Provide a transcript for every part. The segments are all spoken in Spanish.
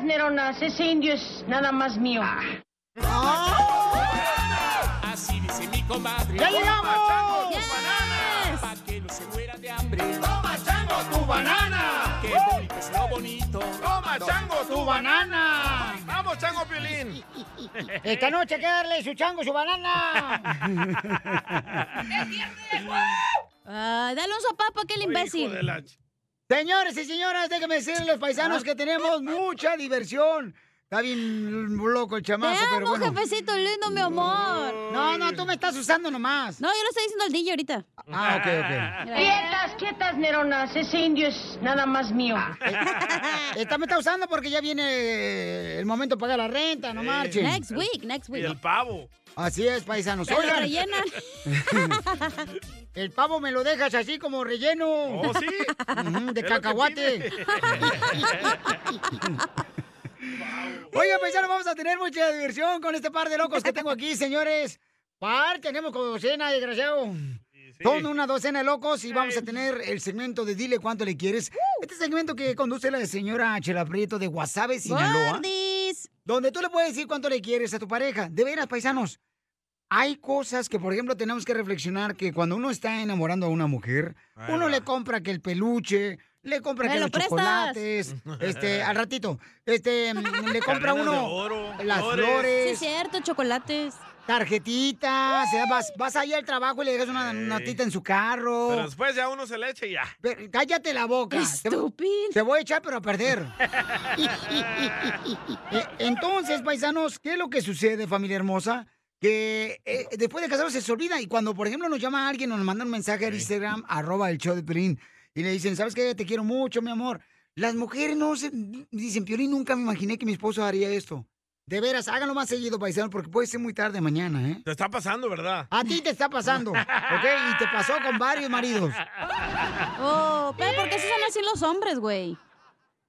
Neronas. Ese indio es nada más mío. Así dice mi comadre. ¡Ya llegamos! Toma, chango, Yes. tu banana. Pa' que no se muera de hambre. Toma, chango, tu banana. Qué bonito es lo bonito. Toma, chango, tu banana. Vamos, chango piolín. Esta noche hay que darle su chango, su banana. Ah, dale un sopapo a aquel imbécil. Señores y señoras, déjenme decirles los paisanos que tenemos mucha diversión. Está bien loco el Te chamaco, pero amo, bueno. jefecito lindo, mi amor. No, no, tú me estás usando nomás. No, yo lo estoy diciendo al DJ ahorita. Ah, ok, ok. Quietas, quietas, Neronas. Ese indio es nada más mío. Esta me está usando porque ya viene el momento de pagar la renta, no marchen. Next week, next week. Y el pavo. Así es, paisanos. Pero Oigan. rellenan. El pavo me lo dejas así como relleno. ¿Oh, sí? De cacahuate. pide. Oiga, paisanos, vamos a tener mucha diversión con este par de locos que tengo aquí, señores. Par, tenemos como docena, desgraciado. Son una docena de locos y vamos a tener el segmento de Dile cuánto le quieres. Este segmento que conduce la señora Chela Prieto de Guasave, Sinaloa. Donde tú le puedes decir cuánto le quieres a tu pareja. De veras, paisanos. Hay cosas que, por ejemplo, tenemos que reflexionar que cuando uno está enamorando a una mujer, uno va. le compra que el peluche, le compra ¿Me que lo los prestas? chocolates, este, al ratito, este, mm, le compra Cadenas uno oro, las flores. Sí, flores, es cierto, chocolates. Tarjetitas, o sea, vas, vas ahí al trabajo y le dejas una Ey. notita en su carro. Pero después ya uno se le echa y ya. Pero cállate la boca. Te, Estúpido. te voy a echar, pero a perder. Eh, Entonces, paisanos, ¿qué es lo que sucede, familia hermosa? Que eh, después de casarse se olvida. Y cuando, por ejemplo, nos llama alguien o nos manda un mensaje al Instagram, arroba el show de Piolín, y le dicen, ¿sabes qué? Te quiero mucho, mi amor. Las mujeres no se... Dicen, Piolín, nunca me imaginé que mi esposo haría esto. De veras, háganlo más seguido, paisanos, porque puede ser muy tarde mañana, ¿eh? Te está pasando, ¿verdad? A ti te está pasando, ¿ok? Y te pasó con varios maridos. Oh, pero ¿por qué se son así los hombres, güey?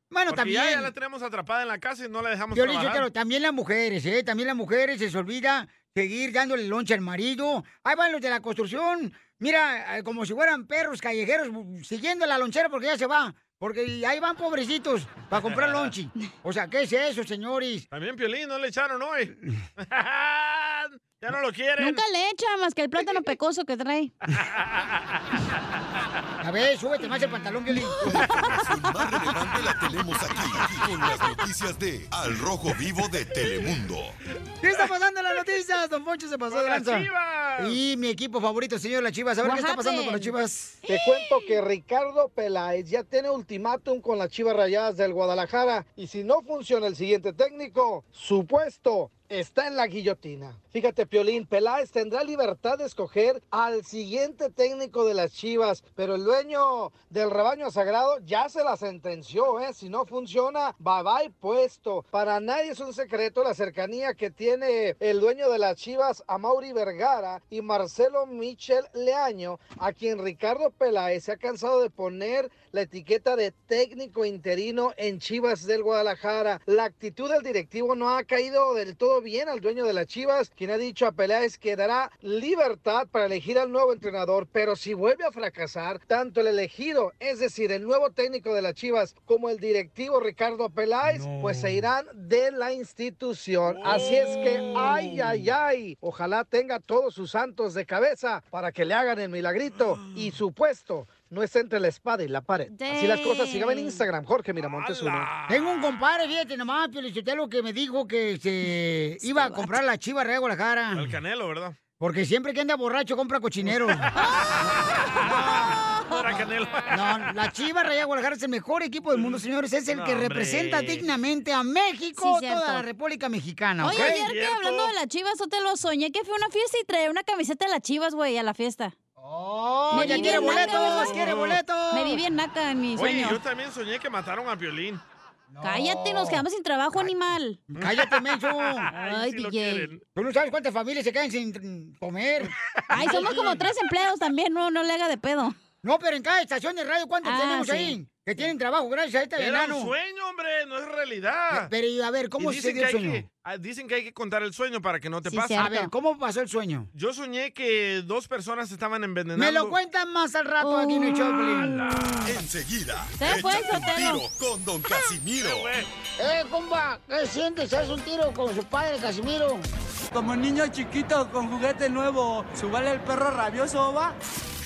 Bueno, Porque también... ya, ya la tenemos atrapada en la casa y no la dejamos Yo le trabajar. digo, también las mujeres, ¿eh? También las mujeres se les olvida seguir dándole loncha al marido. Ahí van los de la construcción. Mira, eh, como si fueran perros callejeros siguiendo la lonchera porque ya se va. Porque ahí van pobrecitos para comprar lonchi. O sea, ¿qué es eso, señores? También Piolín, no le echaron hoy. ya no lo quieren. Nunca le echa más que el plátano pecoso que trae. A ver, súbete más el pantalón, Violín. La información más relevante la tenemos aquí, con las noticias de Al Rojo Vivo de Telemundo. ¿Qué está pasando en las noticias? Don Poncho se pasó de lanza. Chivas. Y mi equipo favorito, señor Las Chivas. A ver qué está pasando con las? Chivas. Te cuento que Ricardo Peláez ya tiene ultimátum con las Chivas Rayadas del Guadalajara y si no funciona el siguiente técnico, su puesto está en la guillotina. Fíjate, Piolín, Peláez tendrá libertad de escoger al siguiente técnico de las Chivas, pero el dueño del rebaño sagrado ya se la sentenció, ¿eh? Si no funciona, bye bye puesto. Para nadie es un secreto la cercanía que tiene el dueño de las Chivas a Mauri Vergara y Marcelo Michel Leaño, a quien Ricardo Peláez se ha cansado de poner la etiqueta de técnico interino en Chivas del Guadalajara. La actitud del directivo no ha caído del todo bien al dueño de las Chivas, quien ha dicho a Peláez que dará libertad para elegir al nuevo entrenador, pero si vuelve a fracasar, tanto el elegido, es decir, el nuevo técnico de las Chivas, como el directivo Ricardo Peláez, pues se irán de la institución. Así es que, ay, ay, ay, ojalá tenga todos sus santos de cabeza para que le hagan el milagrito y su puesto no es entre la espada y la pared. Así las cosas, sígame en Instagram, Jorge Miramontes uno. Tengo un compadre, fíjate nomás, Piolichotelo, que me dijo que se iba a comprar la chiva de Guadalajara. El canelo, ¿verdad? Porque siempre que anda borracho compra cochinero. No era canelo. No, la Chiva Raya Guadalajara es el mejor equipo del mundo, señores. Es el No, que hombre. representa dignamente a México, Sí, toda la República Mexicana. Oye, ¿ok? ayer que hablando de las chivas, yo te lo soñé que fue a una fiesta y traía una camiseta de las chivas, güey, a la fiesta. ¡Oh, Me ya quiere boletos! ¿verdad? ¡Quiere boletos! Me vi bien naca en mi Oye, sueño. yo también soñé que mataron a Piolín. Cállate, nos quedamos sin trabajo, animal. ¡Cállate, menso! Ay, sí lo DJ. Tú no sabes cuántas familias se quedan sin comer. Ay, somos como tres empleados también, no, no le haga de pedo. No, pero en cada estación de radio, ¿cuántos Ah, tenemos sí. ahí? Que tienen trabajo gracias a este Era enano. un sueño, hombre, no es realidad. Pero, y a ver, ¿cómo Y se dio que el hay sueño? que- ah, dicen que hay que contar el sueño para que no te Sí, pase. cierto. A ver, ¿cómo pasó el sueño? Yo soñé que dos personas estaban envenenando. Me lo cuentan más al rato aquí en el show. Enseguida, Se fue, échate un Sotelo. tiro con Don Casimiro. Eh, compa, ¿qué sientes? ¿Haz un tiro con su padre, Casimiro? Como niño chiquito con juguete nuevo, ¿subale el perro rabioso, va?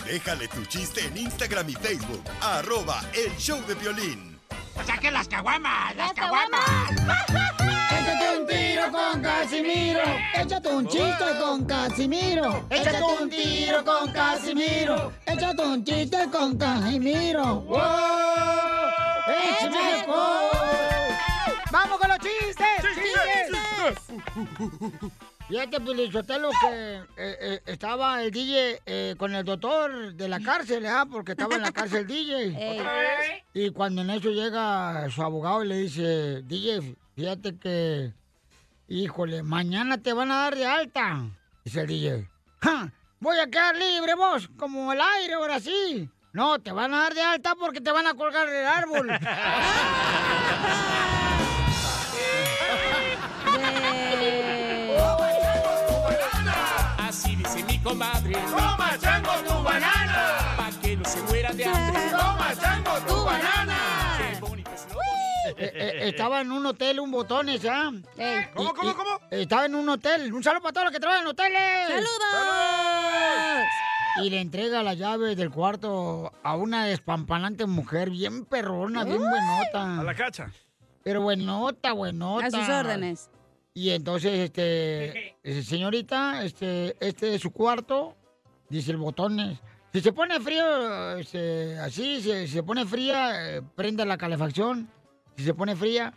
Déjale tu chiste en Instagram y Facebook. Arroba El Show de Violín. ¡Saquen las caguamas! ¡Las caguamas! Échate un tiro con Casimiro. Échate un chiste con Casimiro. Échate un tiro con Casimiro. Échate un chiste con Casimiro. ¡Wow! ¡Échame! ¡Vamos con los chistes! ¡Chistes! Fíjate, Pilichotelo, que eh, eh, estaba el DJ eh, con el doctor de la cárcel, ¿ah? Porque estaba en la cárcel DJ. Ey. Y cuando en eso llega su abogado y le dice, DJ, fíjate que, híjole, mañana te van a dar de alta. Dice el DJ, "Ja, voy a quedar libre vos, como el aire, ahora sí. No, te van a dar de alta porque te van a colgar del árbol. comadre. ¡Toma, chango, tu banana! Pa' que no se muera de hambre. ¡Toma, chango, tu banana! ¡Qué bonito es lo Eh, eh, estaba en un hotel, un botones. Ey. ¿Cómo, cómo, y- cómo? Estaba en un hotel. Un saludo para todos los que trabajan en hoteles. ¡Saludos! Y le entrega la llave del cuarto a una despampanante mujer, bien perrona, bien buenota. A la cacha. Pero buenota, buenota. A sus órdenes. Y entonces, este, señorita, este, este es su cuarto, dice el botones. Si se pone frío, este, así, si se pone fría, eh, prenda la calefacción. Si se pone fría,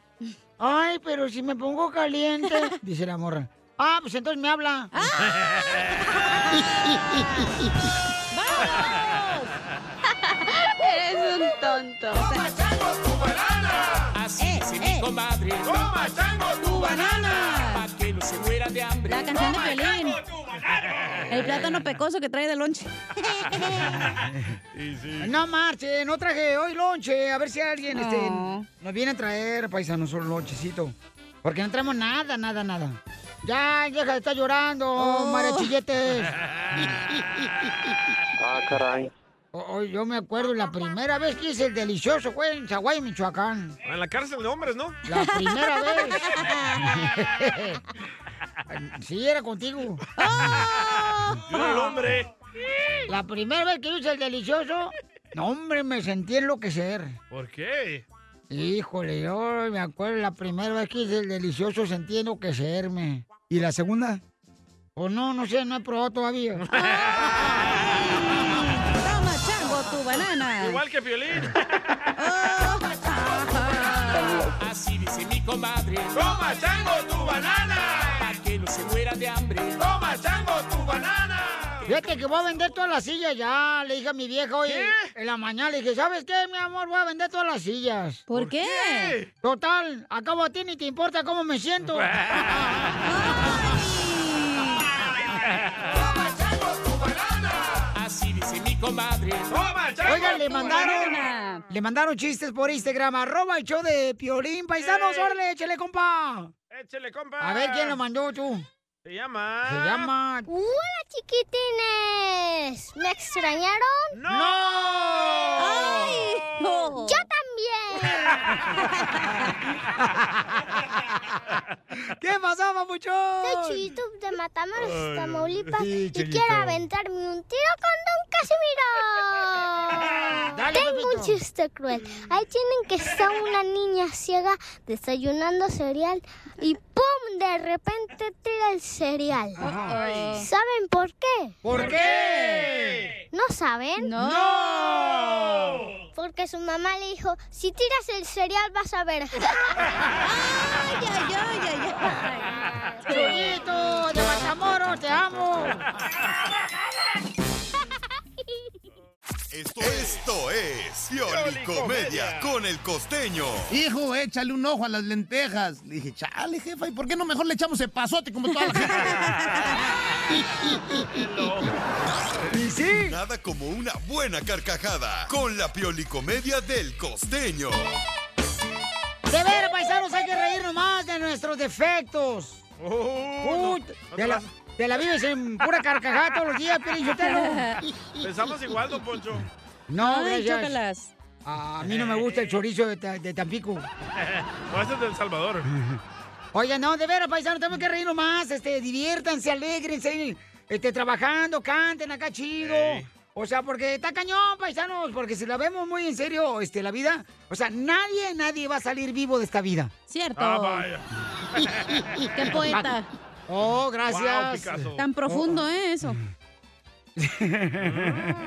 ay, pero si me pongo caliente, dice la morra. Ah, pues entonces me habla. Eres un tonto. Comadre. ¡Toma, chango, tu banana! Pa' que no se muera de hambre. La canción de Pelín. El plátano pecoso que trae de lonche. Sí, sí. No marche, no traje hoy lonche. A ver si alguien este, No. nos viene a traer, paisanos, un lonchecito. Porque no traemos nada, nada, nada. Ya, deja de estar llorando, Oh. María Chilletes. Ah, caray. Oh, oh, yo me acuerdo la primera vez que hice el delicioso fue en Zaguay, Michoacán. En la cárcel de hombres, ¿no? La primera vez. sí, era contigo. Yo era el hombre. La primera vez que hice el delicioso, no, hombre, me sentí enloquecer. ¿Por qué? Híjole, yo me acuerdo la primera vez que hice el delicioso sentí enloquecerme. ¿Y la segunda? Pues no, no sé, no he probado todavía. Igual que Piolín. Así dice mi comadre. ¡Toma, chango, tu banana! Pa' que no se muera de hambre. ¡Toma, chango, tu banana! Fíjate que voy a vender todas las sillas ya. Le dije a mi vieja hoy en la mañana, le dije, ¿sabes qué, mi amor? Voy a vender todas las sillas. ¿Por qué? Total, acabo a ti ni te importa cómo me siento. comadre. ¡Toma, Oigan, le mandaron, le mandaron chistes por Instagram, arroba el show de Piolín. Paisanos, Eh. órale, échale, compa. Échale, compa. A ver, ¿quién lo mandó tú? Se llama. Se llama... Hola chiquitines, ¿me extrañaron? ¡No! ¡Ay! ¿Qué pasó, Soy papuchón? Chuyito de Matamoros, Tamaulipas sí, y quiero aventarme un tiro con Don Casimiro. Tengo un chiste cruel. Ahí tienen que está una niña ciega desayunando cereal y ¡pum! De repente tira el cereal. Ay. ¿Saben por qué? ¿Por qué? ¿No saben? ¡No! Porque su mamá le dijo, si tiras el cereal vas a ver. ¡Ay, ay, ay, ay, ay! ¡Chulito de Matamoros, te amo! Esto, esto es Piolicomedia con el costeño. Hijo, échale un ojo a las lentejas. Le dije, chale, jefa, ¿y por qué no mejor le echamos el pasote como toda la gente? ¿Y sí? Nada como una buena carcajada con la Piolicomedia del costeño. De ver, paisanos, hay que reírnos más de nuestros defectos. Oh, Put- te, la, te la vives en pura carcajada todos los días, Piolín Sotelo. Pensamos igual, don Poncho. No, Ay, gracias. chócalas. A mí no me gusta el chorizo de, Ta- de Tampico. O este es del Salvador. Oiga, no, de veras, paisanos, tenemos que reírnos más. Este, diviértanse, alegrense, este, trabajando, canten acá chido. Ey. O sea, porque está cañón, paisanos, porque si la vemos muy en serio, este, la vida, o sea, nadie, nadie va a salir vivo de esta vida. Cierto. Ah, vaya. Qué poeta. Oh, Wow, gracias. Picasso. Tan profundo, ¿eh? Eso. Mm,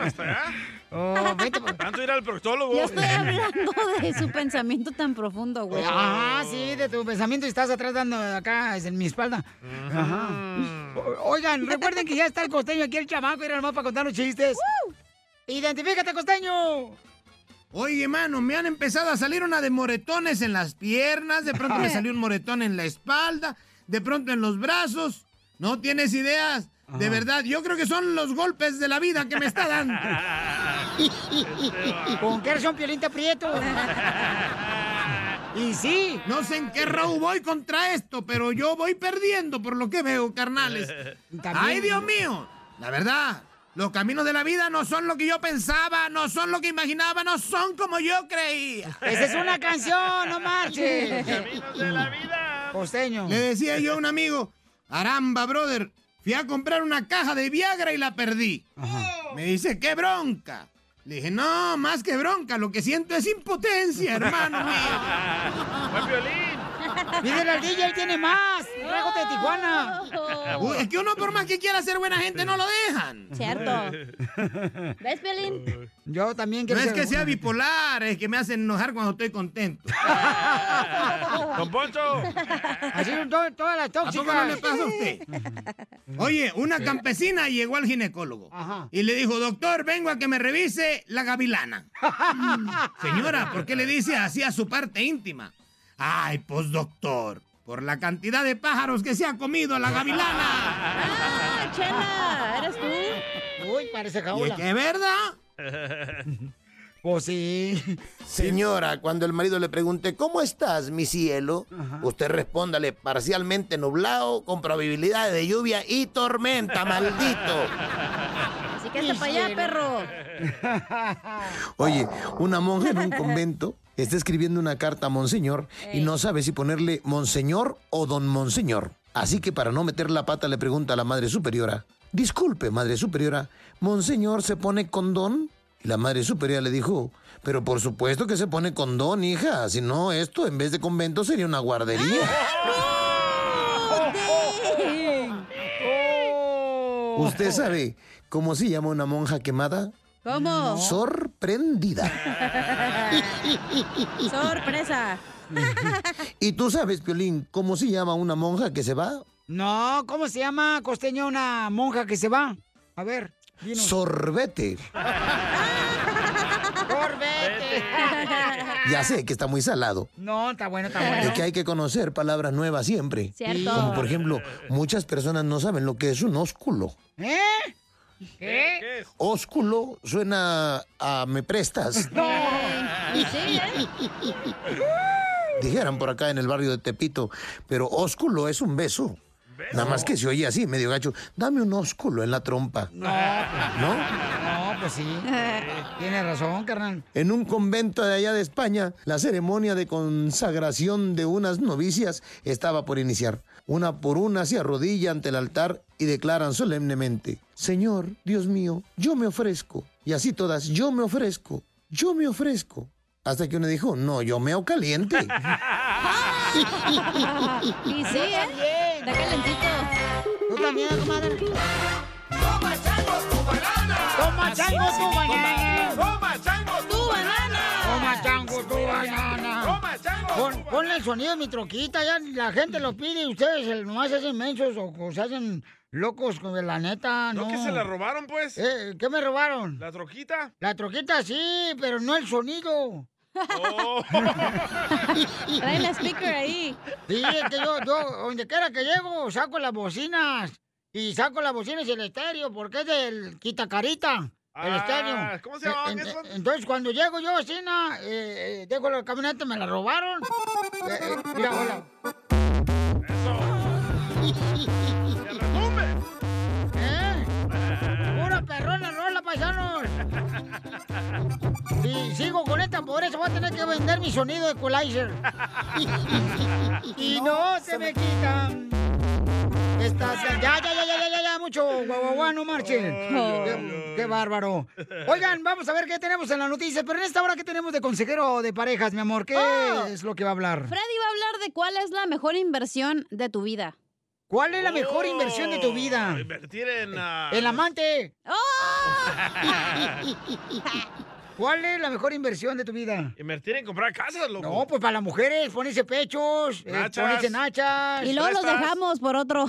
¿Hasta allá? Oh, vete por- Tanto ir al proctólogo. Yo estoy hablando de su pensamiento tan profundo, güey. Ajá, sí, de tu pensamiento y estás atrás dando acá es en mi espalda. Ajá. O- Oigan, recuerden que ya está el costeño aquí, el chamaco, era nomás para contar los chistes. ¡Identifícate, costeño! Oye, mano, me han empezado a salir una de moretones en las piernas, de pronto me salió un moretón en la espalda, de pronto en los brazos. No tienes ideas. De verdad, yo creo que son los golpes de la vida que me está dando. ¿Con Piolín te aprieto? y sí. No sé en qué row voy contra esto, pero yo voy perdiendo por lo que veo, carnales. También- ¡Ay, Dios mío! La verdad, los caminos de la vida no son lo que yo pensaba, no son lo que imaginaba, no son como yo creía. Esa es una canción, no marches. Caminos de la vida. Costeño. Le decía yo a un amigo, Aramba, brother, fui a comprar una caja de Viagra y la perdí. Me dice, qué bronca. Le dije, no, más que bronca, lo que siento es impotencia, hermano mío. Buen violín. Pídele al DJ, él tiene más. Régate de Tijuana. Uy, es que uno por más que quiera ser buena gente no lo dejan. Cierto. ¿Ves, Pelín? Yo también No quiero es ser- que sea bipolar, es que me hacen enojar cuando estoy contento. Don Poncho. Así son to- todas las ¿A poco tóxicas. no le pasa a usted? Oye, una campesina llegó al ginecólogo Ajá. y le dijo, doctor, vengo a que me revise la gavilana. Señora, ¿por qué le dice así a su parte íntima? Ay, pues doctor, por la cantidad de pájaros que se ha comido la gavilana. ¡Ah, Chela! ¿Eres tú? Uy, parece ¿Y es jaula. que es verdad? Pues sí. Señora, cuando el marido le pregunte, ¿cómo estás, mi cielo? Usted respóndale, parcialmente nublado, con probabilidad de lluvia y tormenta, maldito. Así que hasta para allá, perro. Oye, una monja en un convento está escribiendo una carta a Monseñor y no sabe si ponerle Monseñor o Don Monseñor. Así que para no meter la pata le pregunta a la Madre Superiora, disculpe, Madre Superiora, ¿Monseñor se pone con Don? Y la Madre Superiora le dijo, pero por supuesto que se pone con Don, hija, si no esto en vez de convento sería una guardería. ¿Usted sabe cómo se llama una monja quemada? ¿Cómo? Sorprendida. Sorpresa. ¿Y tú sabes, Piolín, cómo se llama una monja que se va? No, ¿cómo se llama, costeño, una monja que se va? A ver, dinos. Sorbete. Sorbete. Ya sé que está muy salado. No, está bueno, está Es bueno. que hay que conocer palabras nuevas siempre. Cierto. Como por ejemplo, muchas personas no saben lo que es un ósculo. ¿Eh? ¿Qué? ¿Qué es? Ósculo suena a me prestas. ¿eh? Dijeran por acá en el barrio de Tepito. Pero ósculo es un beso. Nada más que se oye así, medio gacho. Dame un ósculo en la trompa. No, ¿No? no, pues sí. Tienes razón, carnal. En un convento de allá de España, la ceremonia de consagración de unas novicias estaba por iniciar. Una por una se arrodilla ante el altar y declaran solemnemente, Señor, Dios mío, yo me ofrezco. Y así todas, yo me ofrezco, yo me ofrezco. Hasta que uno dijo, no, yo meo caliente. y sí, ¿eh? Está calentito. ¿Tú también, comadre? Toma chango tu banana. Toma chango tu banana. Toma chango tu banana. Toma chango tu banana. Pon- ponle el sonido de mi troquita, ya la gente lo pide y ustedes nomás se hacen mensos o, o se hacen locos con la neta, ¿No ¿no? que se la robaron, pues? Eh, ¿Qué me robaron? ¿La troquita? La troquita sí, pero no el sonido. Oh. Trae la speaker ahí. Sí, es que yo, yo, donde quiera que llego, saco las bocinas. Y saco las bocinas y el estéreo, porque es del quitacarita. El Ah, estéreo. ¿cómo se llamaban En- en- esos? Entonces, cuando llego yo, Cina, eh, eh, dejo la camioneta, me la robaron. Eh, eh, mira, hola. ¿Eh? Pura perrona rola, paisanos. Si sigo con esta pobreza, voy a tener que vender mi sonido de equalizer. y no se me quitan. Estas... Ya, ya, ya, ya, ya, ya, ya, mucho guaguaguá, no marchen. Qué, qué bárbaro. Oigan, vamos a ver qué tenemos en la noticia, pero en esta hora, ¿qué tenemos de consejero de parejas, mi amor? ¿Qué Oh. es lo que va a hablar? Freddy va a hablar de cuál es la mejor inversión de tu vida. ¿Cuál es la mejor inversión de tu vida? Oh, Invertir en... ah, El amante. ¿Cuál es la mejor inversión de tu vida? Invertir en comprar casas, loco. No, pues para las mujeres, ponerse pechos, eh, ponerse nachas. Y luego los dejamos por otro.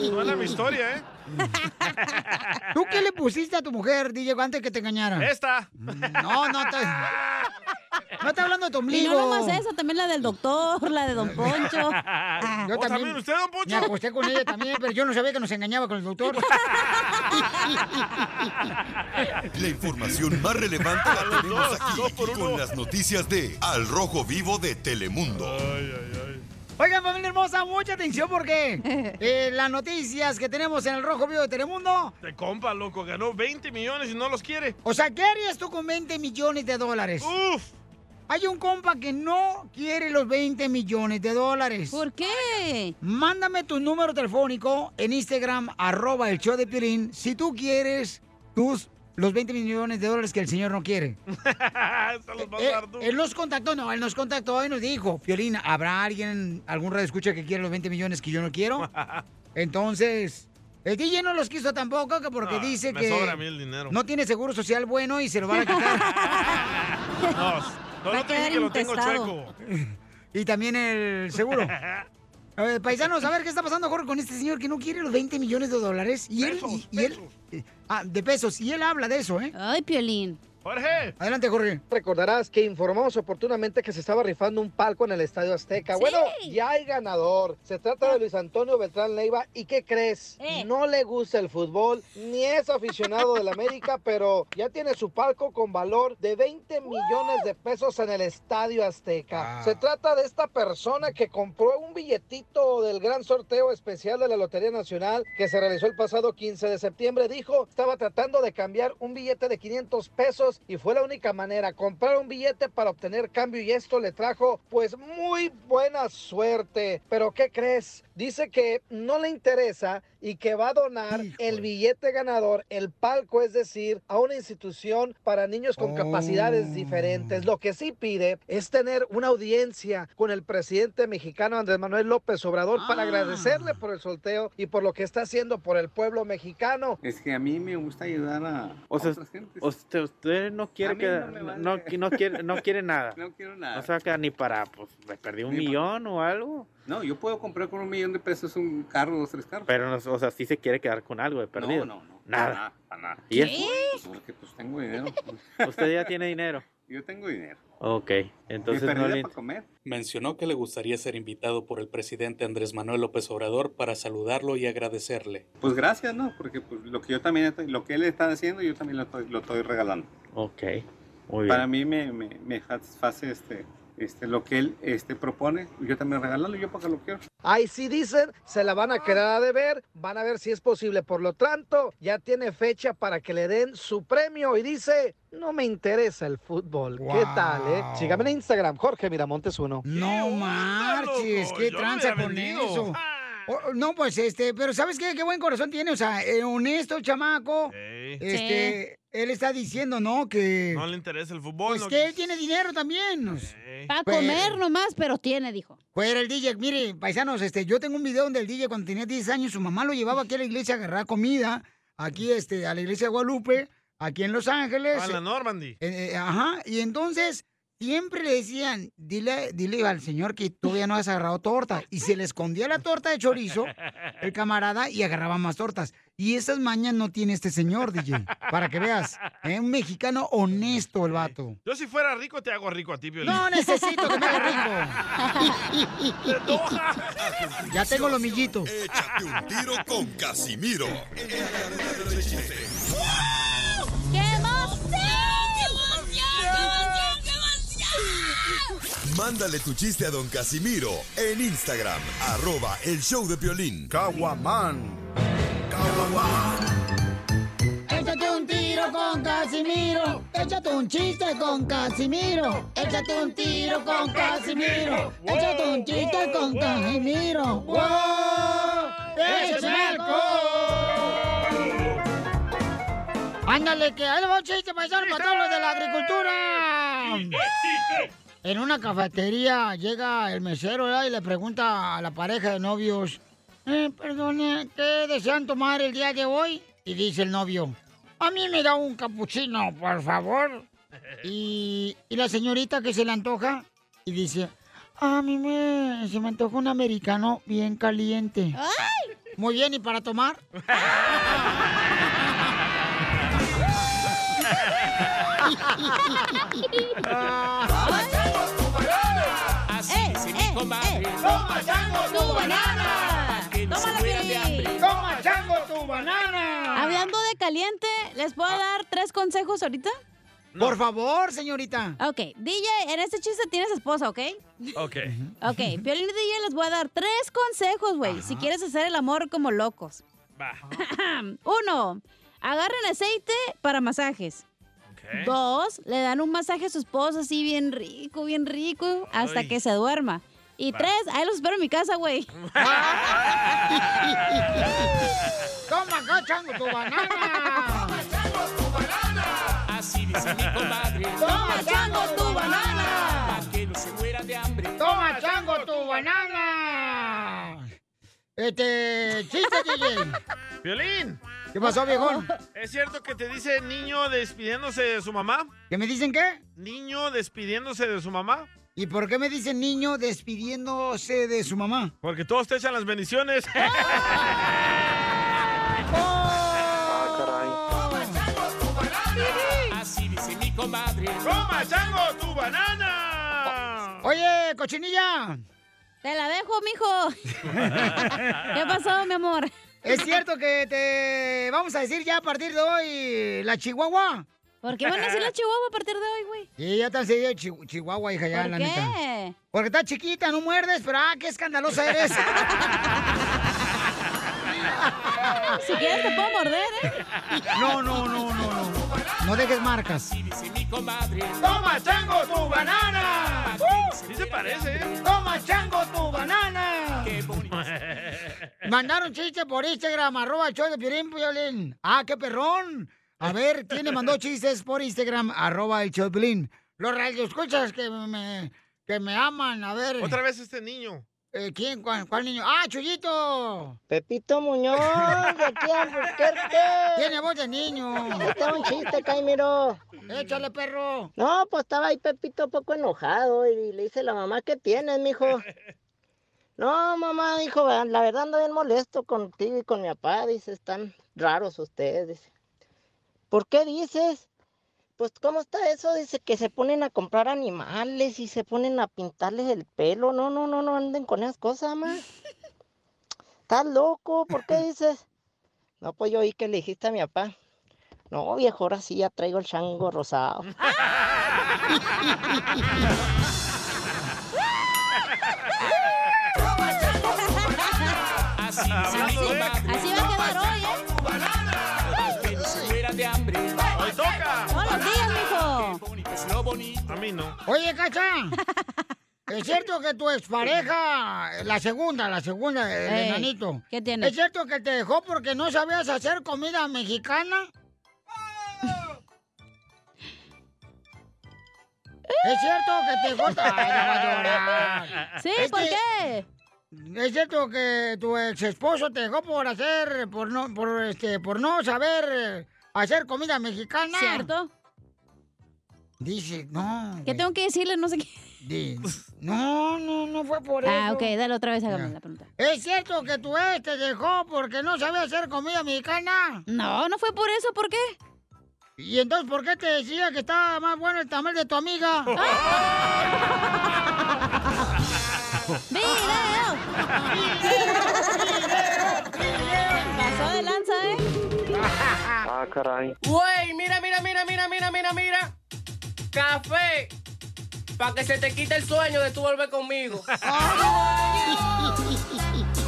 Suena mi historia, ¿eh? ¿Tú qué le pusiste a tu mujer, DJ, antes que te engañara? Esta. No, no, te... no está hablando de tu Y ombligo. no nomás esa, también la del doctor, la de Don Poncho. Yo ¿Oh, también usted, don Poncho? Me acosté con ella también, pero yo no sabía que nos engañaba con el doctor. La información más relevante la tenemos aquí con las noticias de Al Rojo Vivo de Telemundo. Oigan, familia hermosa, mucha atención porque eh, las noticias que tenemos en el Rojo Vivo de Telemundo. De compa, loco, ganó 20 millones y no los quiere. O sea, ¿qué harías tú con 20 millones de dólares? Uf. Hay un compa que no quiere los 20 millones de dólares. ¿Por qué? Mándame tu número telefónico en Instagram, arroba el show de Piolín, si tú quieres tus los 20 millones de dólares que el señor no quiere. Esta los vas a Eh, dar tú. él nos contactó, no, él nos contactó y nos dijo, Piolín, ¿habrá alguien, algún radio escucha que quiere los 20 millones que yo no quiero? Entonces, el DJ no los quiso tampoco que porque No, dice me que sobra a mí el dinero. no tiene seguro social bueno y se lo van a quitar. No, Va a solo te dije quedar que lo tengo chueco. y también el seguro. Eh, paisanos, a ver qué está pasando, Jorge, con este señor que no quiere los 20 millones de dólares. Y él, Pesos, y, él, eh, ah, de pesos. Y él habla de eso, ¿eh? Ay, Piolín. Jorge. Adelante, Jorge. Recordarás que informamos oportunamente que se estaba rifando un palco en el Estadio Azteca. Sí. Bueno, ya hay ganador. Se trata de Luis Antonio Beltrán Leiva. ¿Y qué crees? Eh. No le gusta el fútbol, ni es aficionado del América, pero ya tiene su palco con valor de 20 millones de pesos en el Estadio Azteca. Ah. Se trata de esta persona que compró un billetito del gran sorteo especial de la Lotería Nacional que se realizó el pasado 15 de septiembre. Dijo, estaba tratando de cambiar un billete de 500 pesos y fue la única manera, comprar un billete para obtener cambio y esto le trajo pues muy buena suerte. Pero ¿qué crees? Dice que no le interesa y que va a donar el billete ganador, el palco, es decir, a una institución para niños con capacidades diferentes. Lo que sí pide es tener una audiencia con el presidente mexicano Andrés Manuel López Obrador para agradecerle por el sorteo y por lo que está haciendo por el pueblo mexicano. Es que a mí me gusta ayudar a O sea, otras gentes. usted, usted no quiere que no vale. no, no quiere no quiere nada. No quiero nada. O sea, que ni para pues me perdí un Ni millón o algo. No, yo puedo comprar con un millón de pesos un carro, dos, tres carros. Pero no, o sea, sí se quiere quedar con algo de perdido. No, no, no. Nada. Para nada, para nada. ¿Y eso? Pues porque pues tengo dinero. Usted ya tiene dinero. Yo tengo dinero. Ok, entonces no le para comer. Mencionó que le gustaría ser invitado por el presidente Andrés Manuel López Obrador para saludarlo y agradecerle. Pues gracias, ¿no? Porque pues, lo que yo también estoy- lo que él está haciendo, yo también lo estoy, lo estoy regalando. Ok, muy bien. Para mí me, me, me satisface este este, lo que él este, propone, yo también regalarlo, yo porque lo quiero. Ahí sí dicen, se la van a quedar de ver, van a ver si es posible. Por lo tanto, ya tiene fecha para que le den su premio y dice, no me interesa el fútbol. ¿Qué tal, eh? Sígame en Instagram, Jorge Miramontes uno. No marches, qué Yo tranza con vendido. eso. O- no, pues este, pero ¿sabes qué? Qué buen corazón tiene, o sea, eh, honesto chamaco. Este, él está diciendo, ¿no? Que. No le interesa el fútbol. Pues no que él tiene dinero también. Para Pues- comer nomás, pero tiene, dijo. Fuera el DJ, mire, paisanos, este, yo tengo un video donde el DJ cuando tenía 10 años, su mamá lo llevaba aquí a la iglesia a agarrar comida, aquí este, a la iglesia de Guadalupe, aquí en Los Ángeles. A la Normandy. Eh, eh, ajá, y entonces siempre le decían, dile, dile al señor que todavía no has agarrado torta. Y se le escondía la torta de chorizo, el camarada, y agarraba más tortas. Y esas mañas no tiene este señor, DJ, para que veas. ¿eh? Un mexicano honesto el vato. Yo si fuera rico te hago rico a ti, Piolín. No necesito que me haga rico. ya tengo los millitos. Échate un tiro con Casimiro. ¡Qué emoción! Mándale tu chiste a don Casimiro en Instagram, arroba el show de violín. Caguaman. Échate un tiro con Casimiro. Échate un chiste con Casimiro. Échate un tiro con Casimiro. Échate un chiste con Casimiro. ¡Wow! ¡Échame! Ándale, que ahí le va un chiste paisano para todos los de la agricultura. En una cafetería llega el mesero ¿verdad? y le pregunta a la pareja de novios, eh, perdone, ¿qué desean tomar el día de hoy? Y dice el novio, a mí me da un capuchino, por favor. Y, y la señorita que se le antoja y dice, a mí me, se me antoja un americano bien caliente. Muy bien, ¿y para tomar? Así dice mi comadre. ¡Toma, chango, tu banana! Hambre. ¡Toma, chango, tu banana! Hablando de caliente, ¿les puedo dar tres consejos ahorita? Por favor, señorita. Ok, DJ, en este chiste tienes esposa, ¿ok? Ok. Ok, Piolín y DJ les voy a dar tres consejos, güey, si quieres hacer el amor como locos. Va. Uno, agarren aceite para masajes. Dos, le dan un masaje a su esposa así bien rico, bien rico, hasta Ay. que se duerma. Y Va. tres, ahí los espero en mi casa, güey. ¡Toma acá, chango, tu banana! Así dice mi comadre. ¡Toma, chango, tu banana! Pa' que no se muera de hambre. ¡Toma, chango, tu banana! Este, chiste, DJ. Violín. ¿Qué pasó, viejón? ¿Es cierto que te dice niño despidiéndose de su mamá? ¿Que me dicen qué? Niño despidiéndose de su mamá. ¿Y por qué me dicen niño despidiéndose de su mamá? Porque todos te echan las bendiciones. Así dice mi comadre. ¡Toma, chango, tu banana! Oye, cochinilla. Te la dejo, mijo. ¿Qué pasó, mi amor? ¿Es cierto que te vamos a decir ya a partir de hoy la chihuahua? ¿Por qué van a decir la chihuahua a partir de hoy, güey? Sí, ya te han seguido chi- chihuahua, hija, ya, ¿Por la qué? neta. Porque está chiquita, no muerdes, pero ah, qué escandalosa eres. Si quieres te puedo morder, ¿eh? No, no, no, no, no. No dejes marcas. Dice mi comadre. ¡Toma, chango, tu banana! Sí se parece, ¿eh? ¡Toma, chango, tu banana! Qué bonito. Mandaron chiste por Instagram, arroba el show de Piolín. Ah, qué perrón. A ver, ¿quién le mandó chistes por Instagram, arroba el Piolín? Los radioescuchas que me, que me aman, a ver. Otra vez este niño. Eh, ¿Quién? ¿Cuál, cuál niño? ¡Ah, Chuyito! Pepito Muñoz, de aquí a. Tiene voz de niño. Ahí está un chiste, Caimiro. Échale, perro. No, pues estaba ahí Pepito poco enojado y le dice la mamá, ¿qué tienes, mijo? No, mamá, dijo, la verdad ando bien molesto contigo y con mi papá. Dice, están raros ustedes. Dice, ¿Por qué dices? Pues cómo está eso, dice que se ponen a comprar animales y se ponen a pintarles el pelo. No, no, no, no anden con esas cosas, más. Estás loco, ¿por qué dices? No, pues yo oí que le dijiste a mi papá. No, viejo, ahora sí ya traigo el chango rosado. Así va a quedar hoy. Bonito. A mí no. Oye, Cacha. ¿Es cierto que tu expareja, la segunda, la segunda, el Ey, enanito, ¿qué tiene? ¿Es cierto que te dejó porque no sabías hacer comida mexicana? ¿Es cierto que te dejó? Ay, ya va a llorar. Sí, Es ¿por que- qué? ¿Es cierto que tu ex esposo te dejó por hacer, por no, por este, por no saber eh, hacer comida mexicana? ¿Cierto? Dice, no. ¿Qué tengo que decirle? No sé qué. Di- No, no, no fue por eso. Ah, ok, dale otra vez, hágame Ya. la pregunta. ¿Es cierto que tu ex te dejó porque no sabía hacer comida mexicana? No, no fue por eso, ¿por qué? ¿Y entonces por qué te decía que estaba más bueno el tamal de tu amiga? ¡Video! Pasó de lanza, ¿eh? Ah, caray. Güey, mira, mira, mira, mira, mira, mira, mira. Café. Para que se te quite el sueño de tú volver conmigo.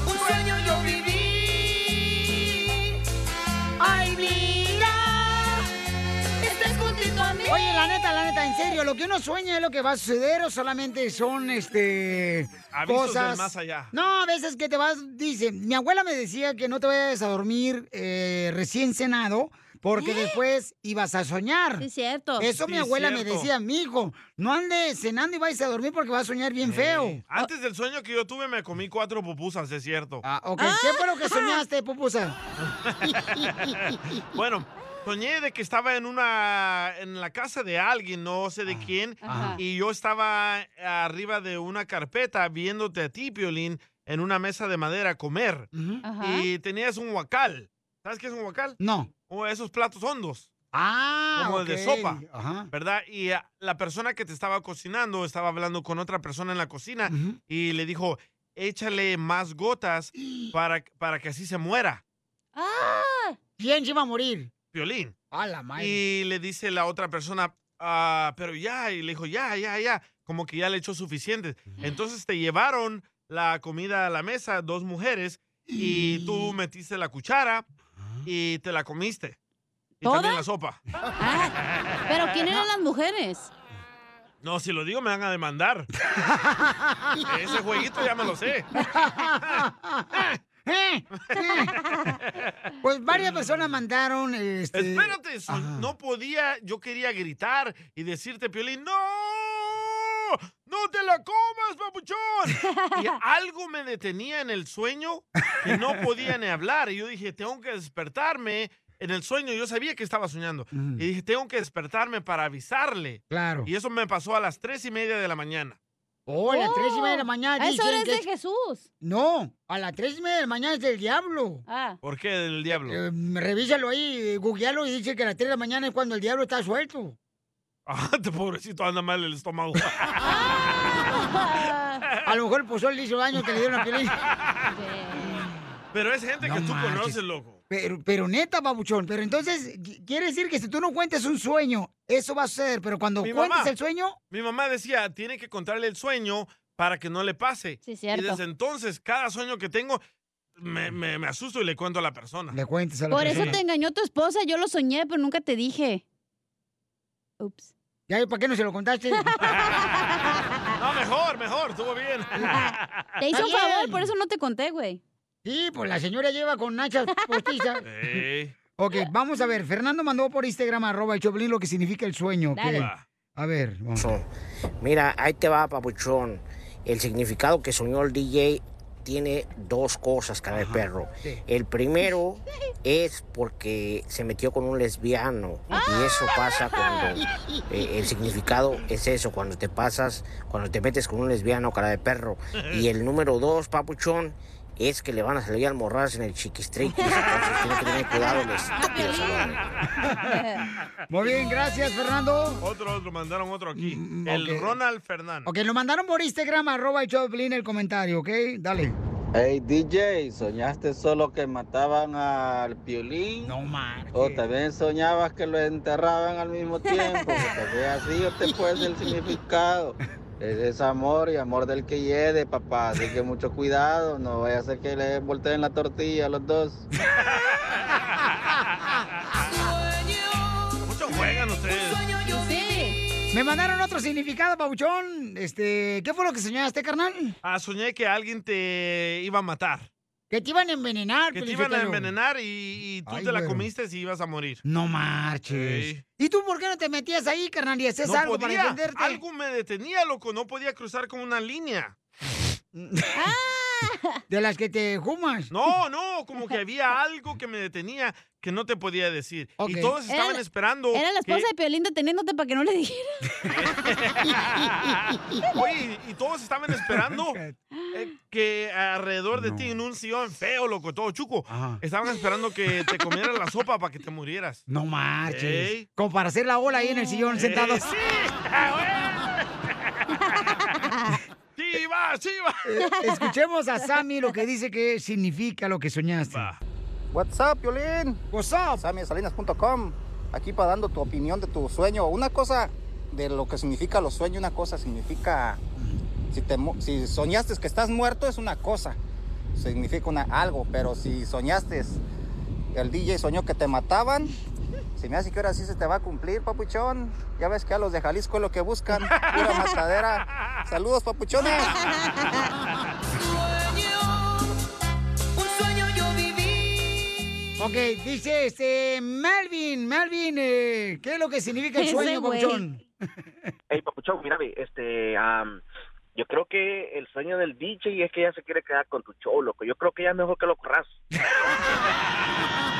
Un sueño yo viví. Ay, mira. Estás juntito a mí. Oye, la neta, la neta, en serio, lo que uno sueña es lo que va a suceder o solamente son, este, Avisos cosas... del más allá. No, a veces que te vas, dice, mi abuela me decía que no te vayas a dormir eh, recién cenado porque después ibas a soñar. Sí, es cierto. Eso Sí, mi abuela me decía, mijo, no andes cenando y vayas a dormir porque vas a soñar bien feo. Antes del sueño que yo tuve, me comí cuatro pupusas, es cierto. Ah, ok, ¿qué fue lo que soñaste, pupusa? bueno, soñé de que estaba en una en la casa de alguien, no sé de Ah, quién, Ajá. y yo estaba arriba de una carpeta viéndote a ti, Piolín, en una mesa de madera a comer. Ajá. Y tenías un huacal. ¿Sabes qué es un huacal? No. O esos platos hondos. Ah, como el de sopa, Ajá. ¿verdad? Y ah, la persona que te estaba cocinando estaba hablando con otra persona en la cocina y le dijo, échale más gotas para, para que así se muera, ¡Ah! ¿Quién se iba a morir? Piolín. A la madre. Y le dice la otra persona, "Ah, pero ya, y le dijo, ya, ya, ya, como que ya le echó suficiente. Entonces te llevaron la comida a la mesa, dos mujeres, y tú metiste la cuchara y te la comiste. Y ¿Toda? también la sopa. Ah, Pero ¿quién eran las mujeres? No, si lo digo me van a demandar. Ese jueguito ya me lo sé. Pues varias personas mandaron, este... Espérate, no podía, yo quería gritar y decirte, Piolín, ¡no! ¡No te la comas, papuchón! Y algo me detenía en el sueño que no podía ni hablar. Y yo dije, tengo que despertarme. En el sueño yo sabía que estaba soñando. Y dije, tengo que despertarme para avisarle. Claro. Y eso me pasó a las tres y media de la mañana. Oh, a las tres y media de la mañana a esa hora dicen es que de Jesús. No, a las tres y media de la mañana es del diablo. Ah. ¿Por qué del diablo? Eh, revísalo ahí, googlealo y dice que a las tres de la mañana es cuando el diablo está suelto. Ah, te pobrecito, anda mal el estómago. A lo mejor el pozol le hizo daño que le dieron a Piolín. Pero es gente No que tú marches. conoces, loco. Pero, pero neta, babuchón. Pero entonces, qui- quiere decir que si tú no cuentes un sueño, eso va a suceder. Pero cuando Mi cuentes mamá. el sueño, Mi mamá decía, tiene que contarle el sueño para que no le pase. Sí, cierto. Y desde entonces, cada sueño que tengo, me, me- me asusto y le cuento a la persona. le cuentes a la Por eso persona. te engañó tu esposa. Yo lo soñé, pero nunca te dije. Ups. ¿Ya para qué no se lo contaste? No, mejor, mejor, estuvo bien. Te hizo un favor, por eso no te conté, güey. Sí, pues la señora lleva con nachas postizas. Ey. Ok, vamos a ver. Fernando mandó por Instagram arroba el Choplin lo que significa el sueño. Dale. A ver, vamos. Mira, ahí te va, papuchón. El significado que soñó el DJ tiene dos cosas, cara de perro. sí. El primero es porque se metió con un lesbiano. Y eso pasa cuando... eh, el significado es eso, cuando te pasas, cuando te metes con un lesbiano, cara de perro. Y el número dos, papuchón, es que le van a salir almorradas en el chiquistriquis. Entonces tiene que tener cuidado el estúpido salón. Muy bien, gracias, Fernando. Otro, otro, mandaron otro aquí. Mm, el ok. Ronald Fernández. Ok, lo mandaron por Instagram, arroba el Choplin el comentario, ¿ok? Dale. Hey DJ, ¿soñaste solo que mataban al piolín? No marches. ¿O también soñabas que lo enterraban al mismo tiempo? Porque así yo te puedes el significado. Ese es amor y amor del que hiede, papá. Así que mucho cuidado, no vaya a ser que le volteen la tortilla a los dos. Mucho juegan ustedes. Sí. Me mandaron otro significado, Pabuchón. Este, ¿qué fue lo que soñaste, carnal? Ah, soñé que alguien te iba a matar. Que te iban a envenenar, Que te Piolín iban a envenenar y, y tú Ay, te la comiste y ibas a morir. No marches. Sí. ¿Y tú por qué no te metías ahí, carnal, y No algo para podía, defenderte? algo me detenía, loco. No podía cruzar con una línea. De las que te fumas. No, no, como que había algo que me detenía que no te podía decir. Y todos estaban Era- esperando. Era la esposa que- de Piolín deteniéndote para que no le dijera. Oye, y todos estaban esperando eh, que alrededor de ti, en un sillón feo, loco, todo chuco, estaban esperando que te comieras la sopa para que te murieras. No marches. Ey. Como para hacer la ola ahí en el sillón Eh, sentados. sí, Sí, va, sí, va. Eh, escuchemos a Sammy lo que dice que significa lo que soñaste. What's up, Piolín? What's up? SammySalinas.com. Aquí para dando tu opinión de tu sueño. Una cosa de lo que significa los sueños, una cosa significa... Si, te, si soñaste que estás muerto es una cosa, significa una, algo, pero si soñaste, el DJ soñó que te mataban, se me hace que ahora sí se te va a cumplir, papuchón. Ya ves que a los de Jalisco es lo que buscan, pura matadera. Saludos, papuchones. Un sueño yo viví. Ok, dice este Melvin, Melvin, eh, ¿qué es lo que significa el sueño, güey. Pabuchón? Hey, papuchón, mira, este, am, yo creo que el sueño del DJ es que ella se quiere quedar con tu show, loco. Yo creo que ya es mejor que lo corras.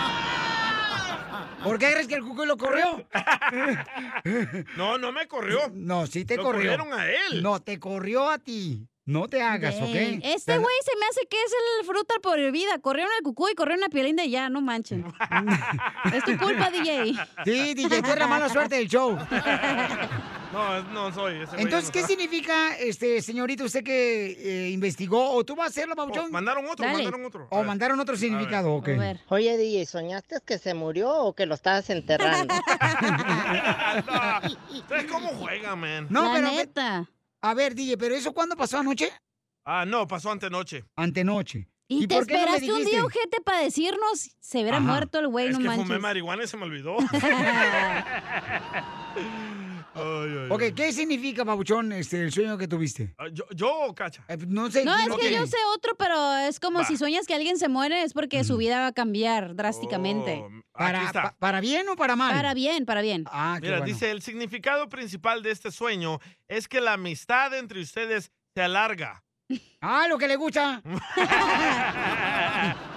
¿Por qué crees que el cuco lo corrió? No, no me corrió. No, sí te Lo corrió. corrieron a él. No, te corrió a ti. No te hagas. ¿ok? Este güey se me hace que es el fruta por vida. Corrieron al cucú y corrieron a Piolín de allá, no manchen. es tu culpa, DJ. Sí, DJ, la mala suerte del show. No, no soy. ese Entonces, no ¿qué significa, este, señorita, usted que eh, investigó? ¿O tú vas a hacerlo, Pabuchón? mandaron otro, Dale. mandaron otro. O mandaron otro significado, ok. Oye, DJ, ¿soñaste que se murió o que lo estabas enterrando? ¿Ustedes cómo juegan, man? No, pero. A ver, DJ, ¿pero eso cuándo pasó anoche? Ah, no, pasó antenoche. Antenoche. Y, te por qué no me esperaste un día, ojete, para decirnos. Se hubiera Ajá. muerto el güey, es no que manches. fumé marihuana y se me olvidó. Ay, ay, Ok, ay. ¿qué significa, Pabuchón, este, el sueño que tuviste? Ah, yo, yo, cacha. no sé. No, es ok. que yo sé otro, pero es como Va. si sueñas que alguien se muere, es porque su vida va a cambiar drásticamente. Oh, ¿Para, Aquí está. pa- ¿Para bien o para mal? Para bien, para bien. Ah, Mira, dice, el significado principal de este sueño es que la amistad entre ustedes se alarga. Ah, lo que le gusta.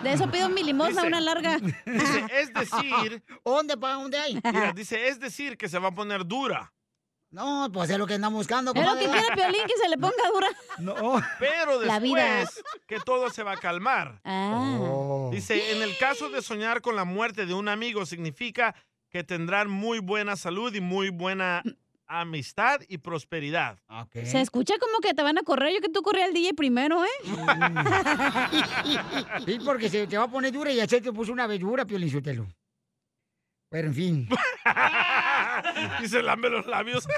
De eso pido mi limosna, Dice- una larga. Dice, es decir... ¿Dónde, pa? ¿Dónde hay? Mira, dice, es decir que se va a poner dura. No, pues es lo que andamos buscando. Es lo comadre. que quiere Piolín, que se le ponga dura. No. Pero La después vida. que todo se va a calmar. Ah. Oh. Dice, en el caso de soñar con la muerte de un amigo, significa que tendrán muy buena salud y muy buena amistad y prosperidad. Se escucha como que te van a correr. Yo que tú corrí al DJ primero, ¿eh? Sí, porque se te va a poner dura y ya se te puso una vez dura, Piolín Sotelo. Pero en fin. y se lambe los labios.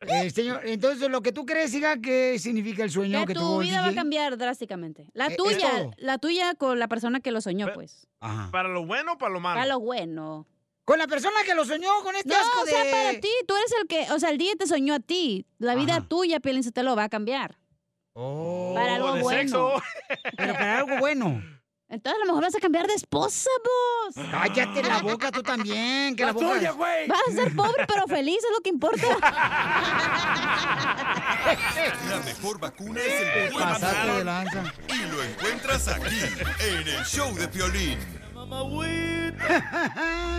Eh, señor, entonces lo que tú crees, siga, ¿qué significa el sueño Que que tu tuvo vida va a cambiar drásticamente. La Eh, tuya, la tuya con la persona que lo soñó, pues. ¿Para lo bueno o para lo malo? Para lo bueno. Con la persona que lo soñó, con este No, asco o sea, para ti, tú eres el que, o sea, el día te soñó a ti. La vida tuya, Piolín, se te lo va a cambiar. Oh, para algo de bueno. sexo. Pero para algo bueno. Entonces a lo mejor vas a cambiar de esposa, vos. Cállate la boca tú también, que la, boca... Vas a ser pobre pero feliz, es lo que importa. La mejor vacuna es el buen Pasaste humor. de lanza. Y lo encuentras aquí, en el show de Piolín.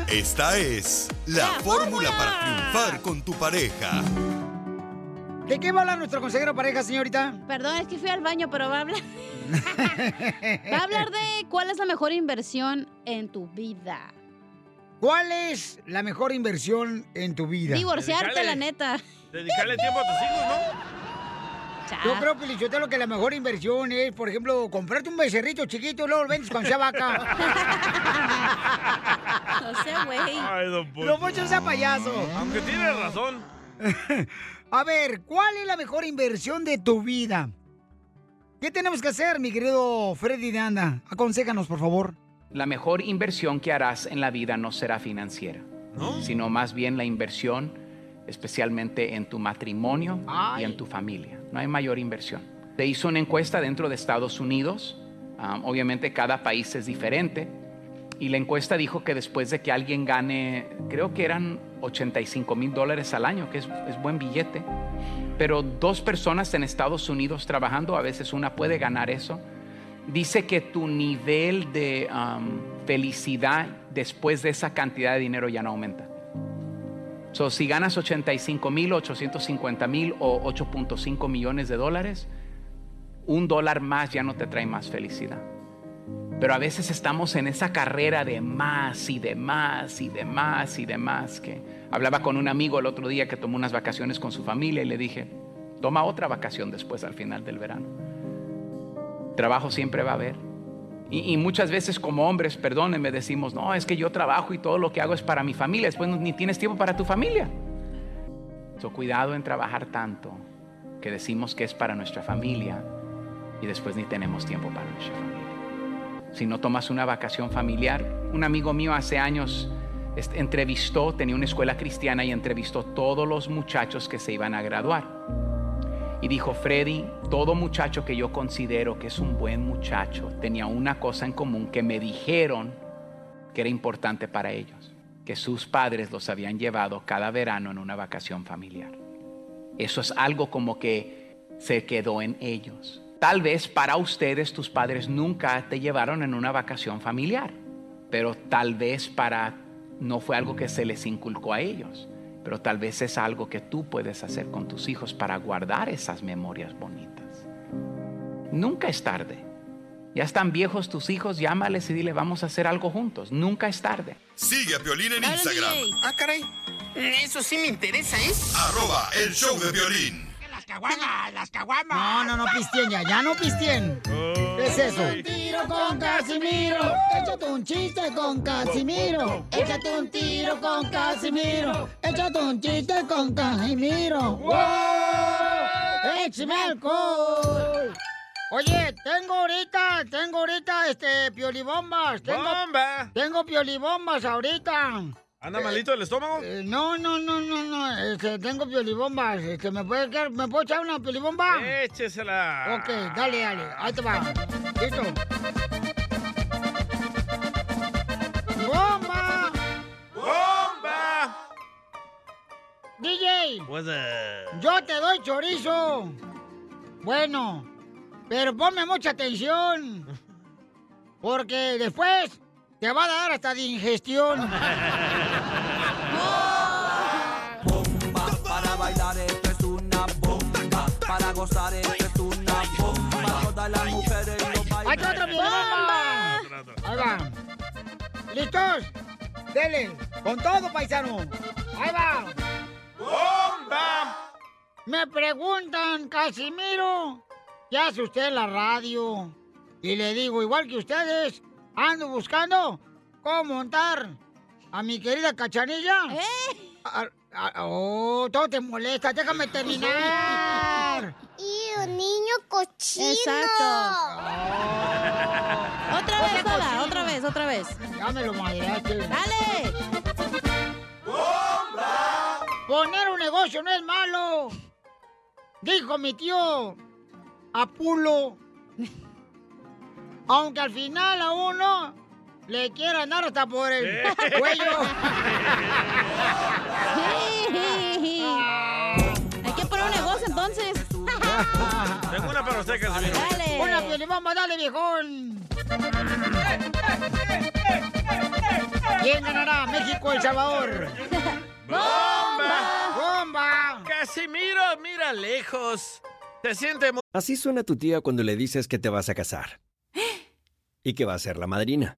Esta es la, fórmula para triunfar con tu pareja. ¿De qué va a hablar nuestro consejero pareja, señorita? Perdón, es que fui al baño, pero va a hablar. va a hablar de cuál es la mejor inversión en tu vida. ¿Cuál es la mejor inversión en tu vida? Divorciarte, la neta. Dedicarle tiempo a tus hijos, ¿no? Yo creo, Pelichotelo, que la mejor inversión es, por ejemplo, comprarte un becerrito chiquito y luego lo vendes cuando sea vaca. No sé, güey. Ay, don Poncho. Lo mucho sea payaso. Aunque tiene razón. A ver, ¿cuál es la mejor inversión de tu vida? ¿Qué tenemos que hacer, mi querido Freddy de Anda? Aconséjanos, por favor. La mejor inversión que harás en la vida no será financiera, sino más bien la inversión especialmente en tu matrimonio y en tu familia. No hay mayor inversión. Se hizo una encuesta dentro de Estados Unidos. um, obviamente cada país es diferente. Y la encuesta dijo que después de que alguien gane, creo que eran 85 mil dólares al año, que es, buen billete, pero dos personas en Estados Unidos trabajando, a veces una puede ganar eso, dice que tu nivel de um, felicidad después de esa cantidad de dinero ya no aumenta. So, si ganas 85 mil, 850 mil o 8.5 millones de dólares, un dólar más ya no te trae más felicidad. Pero a veces estamos en esa carrera de más y de más y de más y de más. Que hablaba con un amigo el otro día que tomó unas vacaciones con su familia y le dije, toma otra vacación después al final del verano. Trabajo siempre va a haber. Y, muchas veces como hombres, perdónenme, decimos, no, es que yo trabajo y todo lo que hago es para mi familia. Después ni tienes tiempo para tu familia. So, cuidado en trabajar tanto que decimos que es para nuestra familia y después ni tenemos tiempo para nuestra familia. Si no tomas una vacación familiar, un amigo mío hace años entrevistó, tenía una escuela cristiana y entrevistó todos los muchachos que se iban a graduar. Y dijo, Freddy, todo muchacho que yo considero que es un buen muchacho tenía una cosa en común que me dijeron que era importante para ellos, que sus padres los habían llevado cada verano en una vacación familiar. Eso es algo como que se quedó en ellos. Tal vez para ustedes tus padres nunca te llevaron en una vacación familiar, pero tal vez para no fue algo que se les inculcó a ellos, pero tal vez es algo que tú puedes hacer con tus hijos para guardar esas memorias bonitas. Nunca es tarde. Ya están viejos tus hijos, llámales y dile, vamos a hacer algo juntos. Nunca es tarde. Sigue a Piolín en Instagram. Ah, caray. Eso sí me interesa, ¿eh? Arroba el show de violín. Las caguamas, las caguamas. No, no, no pistien ya, ya no pistien. ¿Qué es eso? Un tiro con Casimiro. Échate un chiste con Casimiro. Échate un tiro con Casimiro. Échate un chiste con Casimiro. ¡Wow! ¡Échame alcohol! Oye, tengo ahorita, tengo ahorita, este, piolibombas. Tengo, ¡Bomba! Tengo piolibombas ahorita. ¿Anda malito el estómago? Eh, no, no, no, no, no, este, tengo piolibombas. Este, ¿me puede quedar- me puedo echar una piolibomba? Échesela. Ok, dale, dale, ahí te va. Listo. ¡Bomba! ¡Bomba! DJ, What's up? yo te doy chorizo. Bueno, pero ponme mucha atención. Porque después te va a dar hasta de ingestión. Para gozar esto es una bomba. Todas las mujeres lo ¡Hay bailan. otra piolibomba! Ahí va. ¿Listos? Dele, con todo, paisano. Ahí va. ¡Bomba! Me preguntan, Casimiro, ¿qué hace usted en la radio? Y le digo, igual que ustedes, ando buscando cómo montar a mi querida cachanilla. A- a- oh, todo te molesta, déjame terminar. Y un niño cochino. Exacto. Otra vez, Pola, otra vez, otra vez. Ya me lo madreaste. ¡Dale! Poner un negocio no es malo. Dijo mi tío Apulo. Aunque al final a uno le quiera andar hasta por el cuello. Hay que poner un negocio entonces. Tengo una para usted, Casimiro. Dale. Una piolibomba, dale, viejón. ¿Quién ganará? México, El Salvador. ¡Bomba! ¡Bomba! Casimiro, mira lejos. Se siente muy... Así suena tu tía cuando le dices que te vas a casar. Y que va a ser la madrina.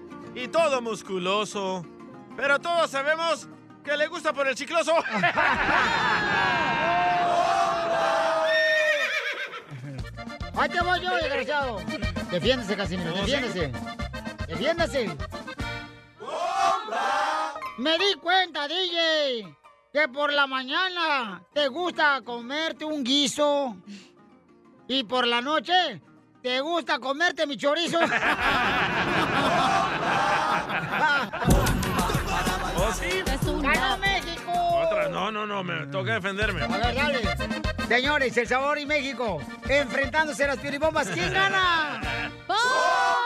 y todo musculoso. Pero todos sabemos que le gusta por el chicloso. ¡Ahí te voy yo, desgraciado! Defiéndese, Casimiro, defiéndese. Defiéndase. Me di cuenta, DJ, que por la mañana te gusta comerte un guiso y por la noche te gusta comerte mi chorizo. ¿Oh, sí? ¡Ganó México! Otra, no, no, no, me toca defenderme. A ver, dale. Señores, El Sabor y México enfrentándose a las piolibombas. ¿Quién gana?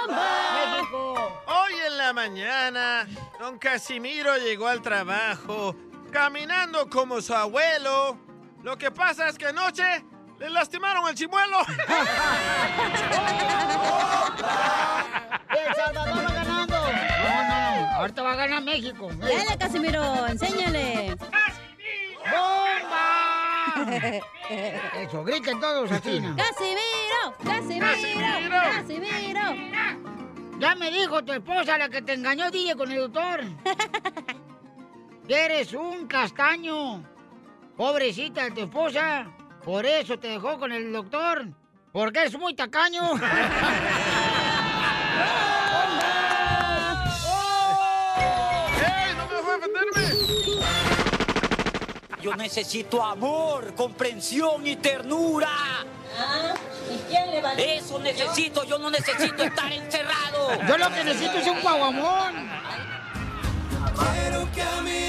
¡México! Hoy en la mañana, don Casimiro llegó al trabajo caminando como su abuelo. Lo que pasa es que anoche le lastimaron el chimuelo. ¡El Salvador va ganando! Ahorita va a ganar México. Dale, Casimiro, enséñale. ¡Bomba! Eso, griten todos así. ¿no? ¡Casimiro! ¡Casimiro! ¡Casimiro! Ya me dijo tu esposa, la que te engañó, DJ, con el doctor. eres un castaño. Pobrecita de tu esposa. Por eso te dejó con el doctor. Porque eres muy tacaño. Yo necesito amor, comprensión y ternura. ¿Y quién le va a Eso necesito, yo no necesito estar encerrado. Yo lo que necesito es un guaguamón. Quiero caminar en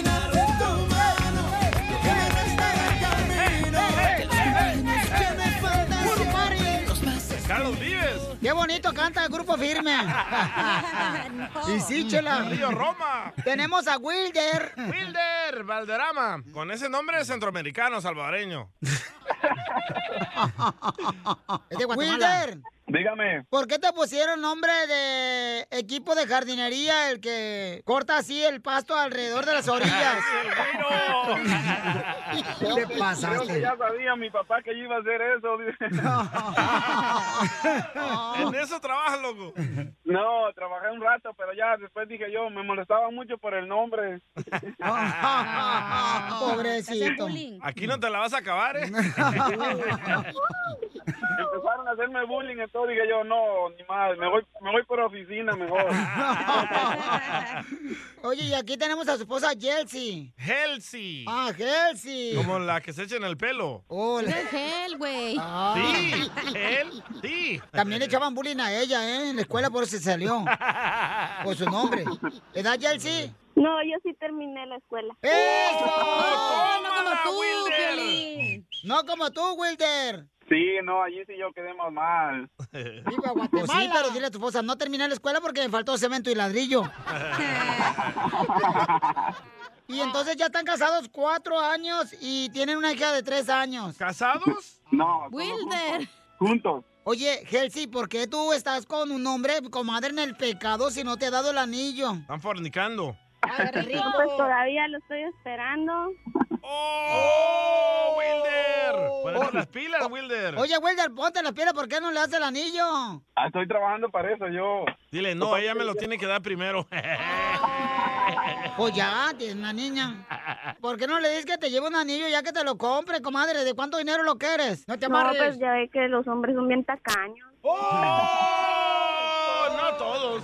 Qué bonito canta el grupo firme. Y sí, chela. Río Roma. Tenemos a Wilder. Wilder Valderrama. Con ese nombre centroamericano, salvadoreño. Es de Guatemala. Wilder. Dígame. ¿Por qué te pusieron nombre de equipo de jardinería el que corta así el pasto alrededor de las orillas? ¿Qué te que pasaste? ya sabía mi papá que yo iba a hacer eso. En eso trabaja, loco. No, trabajé un rato, pero ya después dije yo, me molestaba mucho por el nombre. Pobrecito. Aquí no te la vas a acabar, ¿eh? Empezaron a hacerme bullying, entonces dije yo, no, ni más, me voy, me voy por oficina mejor. Oye, y aquí tenemos a su esposa Chelsea. Helsi. Ah, Chelsea. Como la que se echa en el pelo. Oh, la- Es gel, güey. Ah. Sí, él, sí. También le echaban bullying a ella, ¿eh? En la escuela por eso se salió. Por su nombre. ¿Edad, Chelsea? No, yo sí terminé la escuela. ¡Eso! no como tú, Piolín. No como tú, Wilder. Sí, no, allí sí yo quedé más mal. Viva Guatemala. Pues sí, pero dile a tu esposa, no terminé la escuela porque me faltó cemento y ladrillo. y entonces ya están casados cuatro años y tienen una hija de tres años. ¿Casados? No. Wilder. juntos. Oye, Helsi, ¿por qué tú estás con un hombre, comadre, en el pecado si no te ha dado el anillo? Están fornicando. No, pues todavía lo estoy esperando. ¡Oh, Wilder! Ponete las pilas, Wilder. Oye, Wilder, ponte las pilas, ¿por qué no le das el anillo? Ah, estoy trabajando para eso yo. Dile, no, ella me lo tiene que dar primero. Pues ya, tienes una niña. ¿Por qué no le dices que te lleve un anillo ya que te lo compre, comadre? ¿De cuánto dinero lo quieres? No te No, amarres. pues ya ve que los hombres son bien tacaños. ¡Oh! No todos.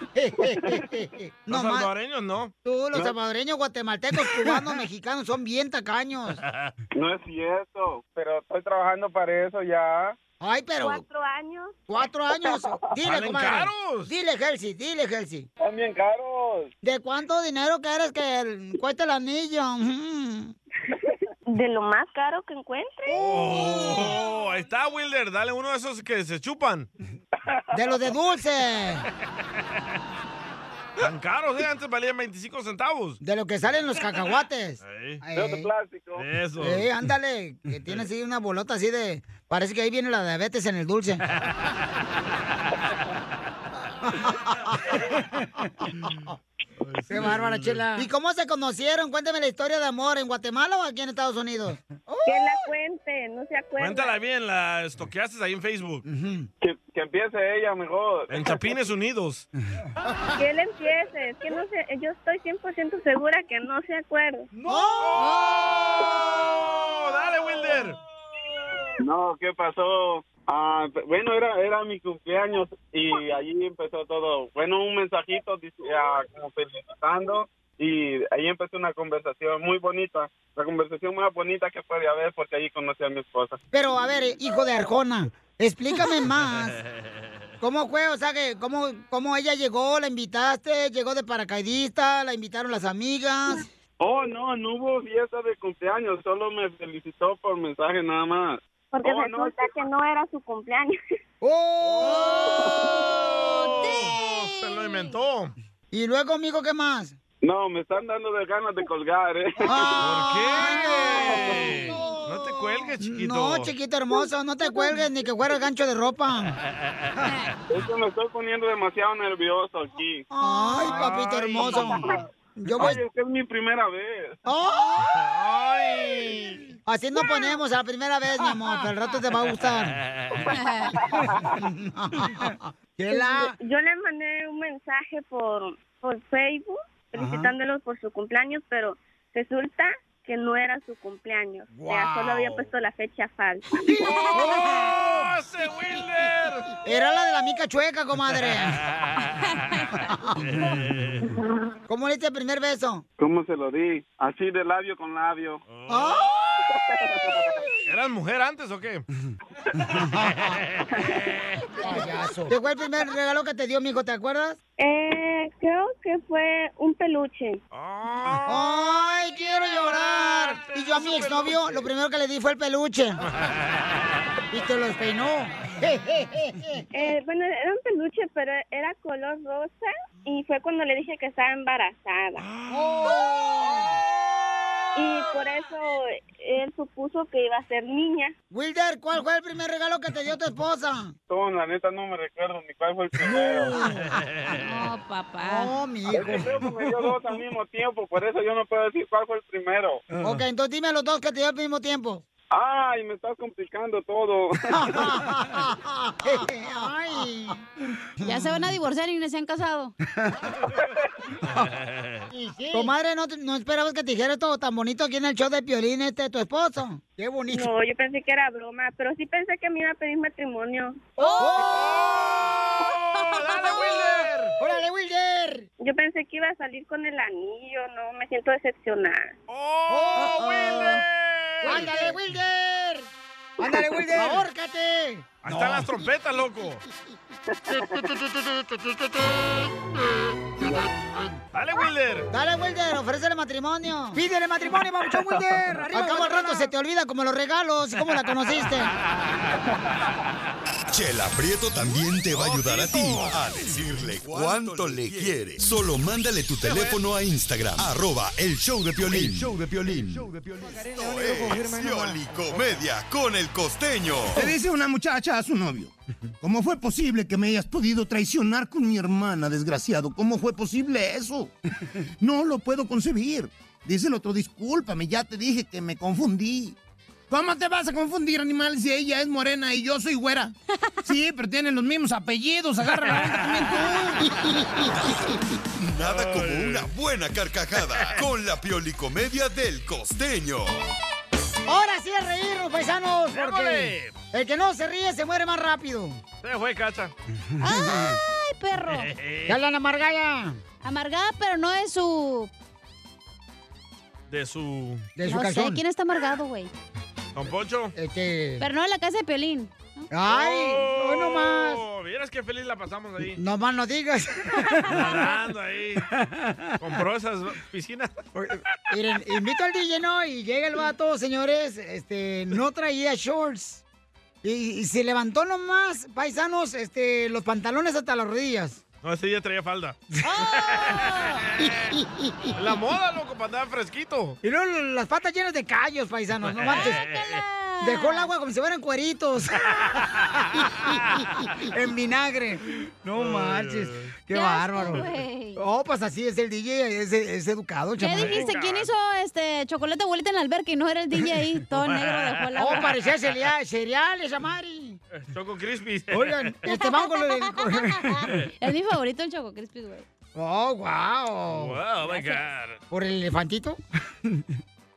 No Los salvadoreños no. Tú, los No. salvadoreños, guatemaltecos, cubanos, mexicanos son bien tacaños. No es cierto, pero estoy trabajando para eso ya. Ay, pero. Cuatro años. Cuatro años. Dile, comadre. caros. Dile, Helsi, dile, Helsi. Están bien caros. ¿De cuánto dinero quieres que el- cueste el anillo? Mm. De lo más caro que encuentre. Oh, ahí está, Wilder. Dale uno de esos que se chupan. De los de dulce. Tan caros, ¿eh? Antes valían 25 centavos. De lo que salen los cacahuates. Ahí. Ey. plástico. Eso. Eh, ándale, que tiene así una bolota así de... Parece que ahí viene la diabetes en el dulce. Qué bárbara, chela. ¿Y cómo se conocieron? Cuéntame la historia de amor, ¿en Guatemala o aquí en Estados Unidos? Que la cuente, no se acuerda. Cuéntala bien, la estoqueaste ahí en Facebook. Que, que empiece ella mejor. En Chapines Unidos. Que él empiece. Es que no sé, yo estoy 100% segura que no se acuerda. ¡Oh! ¡Dale, Wilder! No, ¿qué pasó? Ah, bueno, era era mi cumpleaños y allí empezó todo. Bueno, un mensajito ah, como felicitando y ahí empezó una conversación muy bonita. La conversación más bonita que puede haber porque allí conocí a mi esposa. Pero, a ver, hijo de Arjona, explícame más. ¿Cómo fue? O sea, que ¿cómo, ¿cómo ella llegó? ¿La invitaste? ¿Llegó de paracaidista? ¿La invitaron las amigas? Oh, no, no hubo fiesta de cumpleaños, solo me felicitó por mensaje nada más. Porque Oh, no, resulta que no era su cumpleaños. ¡Oh! Se lo inventó. ¿Y luego, amigo, qué más? No, me están dando de ganas de colgar, ¿eh? ¿Por qué? No te cuelgues, chiquito. No, chiquito hermoso, no te cuelgues ni que fuera el gancho de ropa. Es que me estoy poniendo demasiado nervioso aquí. Ay, papito hermoso. Yo voy... Oye, es que es mi primera vez. ¡Ay! Así nos ponemos a la primera vez, mi amor, pero al rato te va a gustar. ¿Qué la? Yo le mandé un mensaje por, por Facebook felicitándolos por su cumpleaños, pero resulta que no era su cumpleaños. O sea, solo había puesto la fecha falsa. ¡Oh, ese Wilder! Era la de la mica chueca, comadre. ¿Cómo le diste el primer beso? ¿Cómo se lo di? Así de labio con labio. ¿Eras mujer antes o qué? Payaso. ¿Qué fue el primer regalo que te dio, mijo? ¿Te acuerdas? Eh, creo que fue un peluche. ¡Ay, quiero yo a mi exnovio, lo primero que le di fue el peluche. Y te lo despeinó. Eh, bueno, era un peluche, pero era color rosa y fue cuando le dije que estaba embarazada. Y por eso él supuso que iba a ser niña. Wilder, ¿cuál fue el primer regalo que te dio tu esposa? No, la neta no me recuerdo ni cuál fue el primero. No, papá. No, mi Es que creo que me dio dos al mismo tiempo, por eso yo no puedo decir cuál fue el primero. Ok, entonces dime los dos que te dio al mismo tiempo. Ay, me estás complicando todo. Ay. Ya se van a divorciar y ni se han casado. Comadre, ¿no, no esperabas que te dijera todo tan bonito aquí en el show de Piolín este tu esposo? Qué bonito. No, yo pensé que era broma, pero sí pensé que me iba a pedir matrimonio. ¡Dale, Wilder! ¡Órale, Wilder! Yo pensé que iba a salir con el anillo, no, me siento decepcionada. ¡Oh, Wilder! ¡Ándale, Wilder! ¡Ándale, Wilder! ¡Ahórcate! Ahí están las trompetas, loco. Dale, Wilder. Dale, Wilder, ofrécele matrimonio. Pídele matrimonio, mamuchón Wilder. Al cabo al rato se te olvida como los regalos y cómo la conociste. Chela Prieto también te va a ayudar a ti a decirle cuánto le quiere. Solo mándale tu teléfono a Instagram, arroba el show de Piolín. El show de Piolín. Esto es Pioli Comedia con el costeño. Le dice una muchacha a su novio. ¿Cómo fue posible que me hayas podido traicionar con mi hermana, desgraciado? ¿Cómo fue posible eso? No lo puedo concebir. Dice el otro, discúlpame, ya te dije que me confundí. ¿Cómo te vas a confundir, animal, si ella es morena y yo soy güera? Sí, pero tienen los mismos apellidos, agarra la onda también tú. Nada como una buena carcajada con la Pioli Comedia del costeño. Ahora sí a reírnos, paisanos, porque el que no se ríe se muere más rápido. Se fue, cacha. ¡Ay, perro! ¿Qué hablan amargada? Amargada, pero no es su... De su... no sé quién está amargado, güey. ¿Don Poncho? Este... Pero no en la casa de Pelín. ¡Ay! Oh, ¡Hoy no más! Vieras qué feliz la pasamos ahí. No más no digas. Nadando ahí. Compró esas piscinas. Miren, invito al DJ, ¿no? Y llega el vato, señores, este, no traía shorts. Y, y se levantó nomás, paisanos, este, los pantalones hasta las rodillas. No, ese día traía falda. ¡Oh! La moda, loco, para andar fresquito. Y luego las patas llenas de callos, paisanos, no manches. Dejó el agua como si fueran cueritos. en vinagre. No marches. Qué, Qué asco, bárbaro. güey. Oh, pues así es el DJ, es, es educado, ¿Qué chamaco. dijiste? ¿Quién hizo este chocolate abuelita en la alberca y no era el DJ ahí? Todo negro dejó el agua. Oh, parecía cereal, cereales, Amari. Choco Crispy. Oigan, este vamos con lo de... Es mi favorito el Choco Crispy, güey. Oh, wow. Wow, my God. ¿Por el elefantito?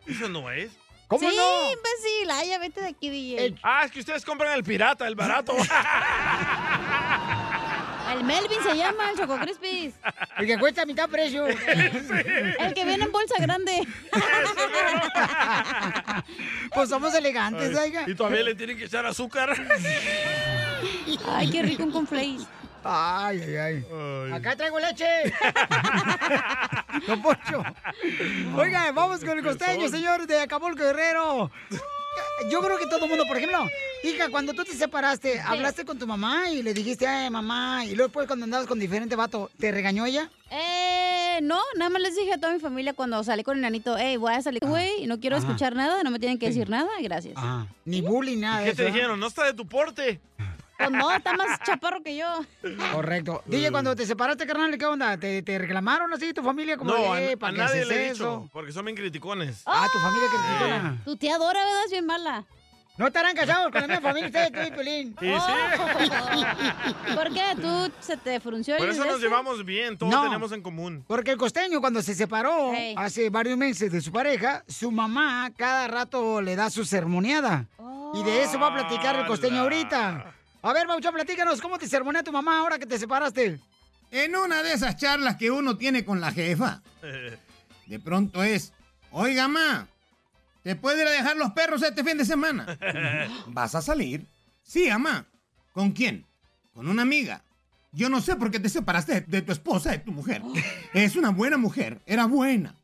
Eso no es. ¿Cómo sí, no? imbécil. Ay, ya vete de aquí, DJ. Ah, es que ustedes compran el pirata, el barato. El Melvin se llama, el Choco Crispy. El que cuesta a mitad precio. El que viene en bolsa grande. Pues somos elegantes, oiga. Y todavía le tienen que echar azúcar. Ay, qué rico un conflace. Ay, ay, ay. Acá traigo leche. Don Poncho. Oiga, vamos con el costeño, señor de Acapulco Guerrero. Yo creo que todo el mundo, por ejemplo, hija, cuando tú te separaste, hablaste con tu mamá y le dijiste, ay, mamá, y luego después cuando andabas con diferente vato, ¿te regañó ella? Eh, no, nada más les dije a toda mi familia cuando salí con el nanito, hey, voy a salir, güey, y no quiero Ajá. escuchar nada, no me tienen que decir nada, gracias. Ah, ni bullying, nada ¿Y de qué te ¿eh? dijeron? No está de tu porte. Pues no, está más chaparro que yo. Correcto. DJ, cuando te separaste, carnal, ¿qué onda? ¿Te, te reclamaron así tu familia como No, de, a, "Eh, a ¿para qué nadie haces le he dicho, porque son bien criticones. Ah, tu familia criticona. Tu tía Dora, ¿verdad? Es bien mala. No estarán casados con la misma familia, ustedes, tú y Pelín. Sí, sí. Oh. ¿Por qué? ¿Tú se te frunció Por eso nos este? llevamos bien, todos No. tenemos en común. Porque el costeño, cuando se separó Hey. hace varios meses de su pareja, su mamá cada rato le da su sermoneada. Y de eso va a platicar el costeño ahorita. A ver, Baucho, platícanos, ¿cómo te sermonea tu mamá ahora que te separaste? En una de esas charlas que uno tiene con la jefa, de pronto es, oiga, ma, ¿te puede ir a dejar los perros este fin de semana? ¿Vas a salir? Sí, mamá. ¿Con quién? Con una amiga. Yo no sé por qué te separaste de, de tu esposa, de tu mujer. Es una buena mujer, era buena.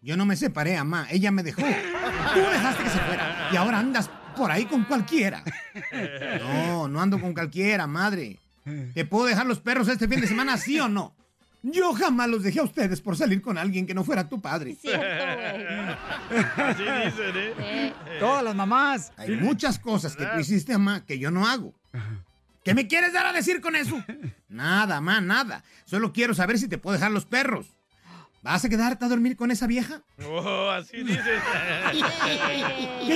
Yo no me separé, mamá, ella me dejó. Tú dejaste que se fuera y ahora andas por ahí con cualquiera. No, no ando con cualquiera, madre. ¿Te puedo dejar los perros este fin de semana, sí o no? Yo jamás los dejé a ustedes por salir con alguien que no fuera tu padre. Así dicen, ¿eh? Todas las mamás. Hay muchas cosas que tú hiciste, mamá, que yo no hago. ¿Qué me quieres dar a decir con eso? Nada, mamá, nada. Solo quiero saber si te puedo dejar los perros. ¿Vas a quedarte a dormir con esa vieja? Oh, así dicen.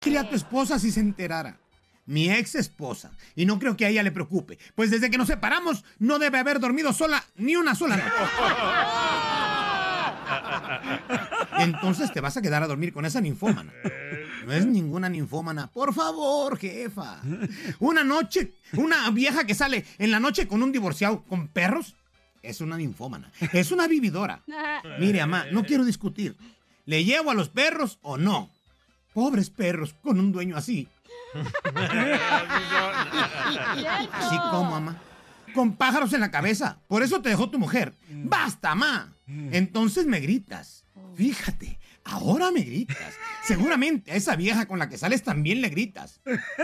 Dile a tu esposa si se enterara. Mi ex esposa. Y no creo que a ella le preocupe. Pues desde que nos separamos, no debe haber dormido sola ni una sola noche. Entonces te vas a quedar a dormir con esa ninfómana. No es ninguna ninfómana. Por favor, jefa. Una noche, una vieja que sale en la noche con un divorciado con perros, es una ninfómana. Es una vividora. Mire, mamá, no quiero discutir. ¿Le llevo a los perros o no? Pobres perros con un dueño así. Así como, mamá. Con pájaros en la cabeza. Por eso te dejó tu mujer. ¡Basta, mamá! Entonces me gritas. Fíjate, ahora me gritas. Seguramente a esa vieja con la que sales también le gritas.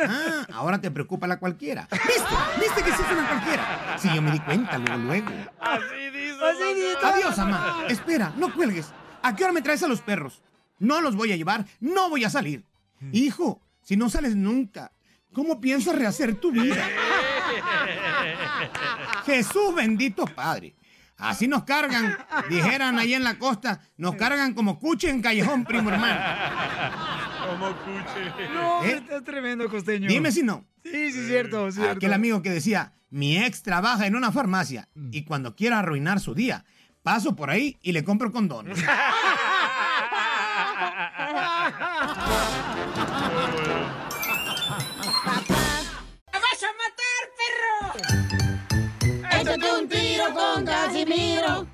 Ah, ahora te preocupa la cualquiera. ¿Viste? ¿Viste que sí es una cualquiera? Sí, yo me di cuenta luego, luego. Así dice. Adiós, mamá. Espera, no cuelgues. ¿A qué hora me traes a los perros? No los voy a llevar, no voy a salir. Hijo, si no sales nunca, ¿cómo piensas rehacer tu vida? Jesús bendito Padre. Así nos cargan, dijeran ahí en la costa, nos cargan como cuche en callejón, primo hermano. Como cuche. No, ¿Eh? está tremendo, costeño. Dime si no. Sí, sí, cierto, cierto. Aquel amigo que decía, mi ex trabaja en una farmacia y cuando quiera arruinar su día, paso por ahí y le compro condones.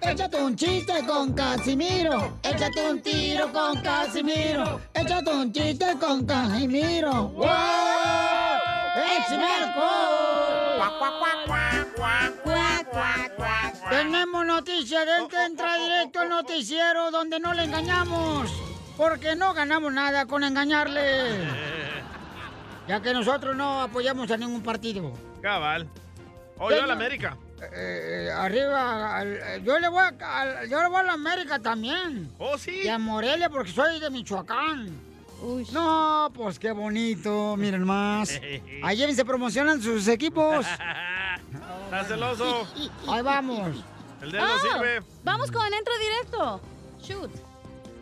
Échate un chiste con Casimiro. Échate un tiro con Casimiro. Échate un chiste con Casimiro. ¡Wow! ¡Échame Tenemos noticias del que entra directo al noticiero donde no le engañamos. Porque no ganamos nada con engañarle. Ya que nosotros no apoyamos a ningún partido. Cabal. O yo a la. América. Eh, arriba, al- yo le voy a, al- yo le voy a la América también. Oh, sí. Y a Morelia porque soy de Michoacán. No, pues qué bonito, miren más. Ahí llévense, promocionan sus equipos. Está celoso. Ahí vamos. El dedo Ah, sirve. Vamos con Entra Directo. Shoot.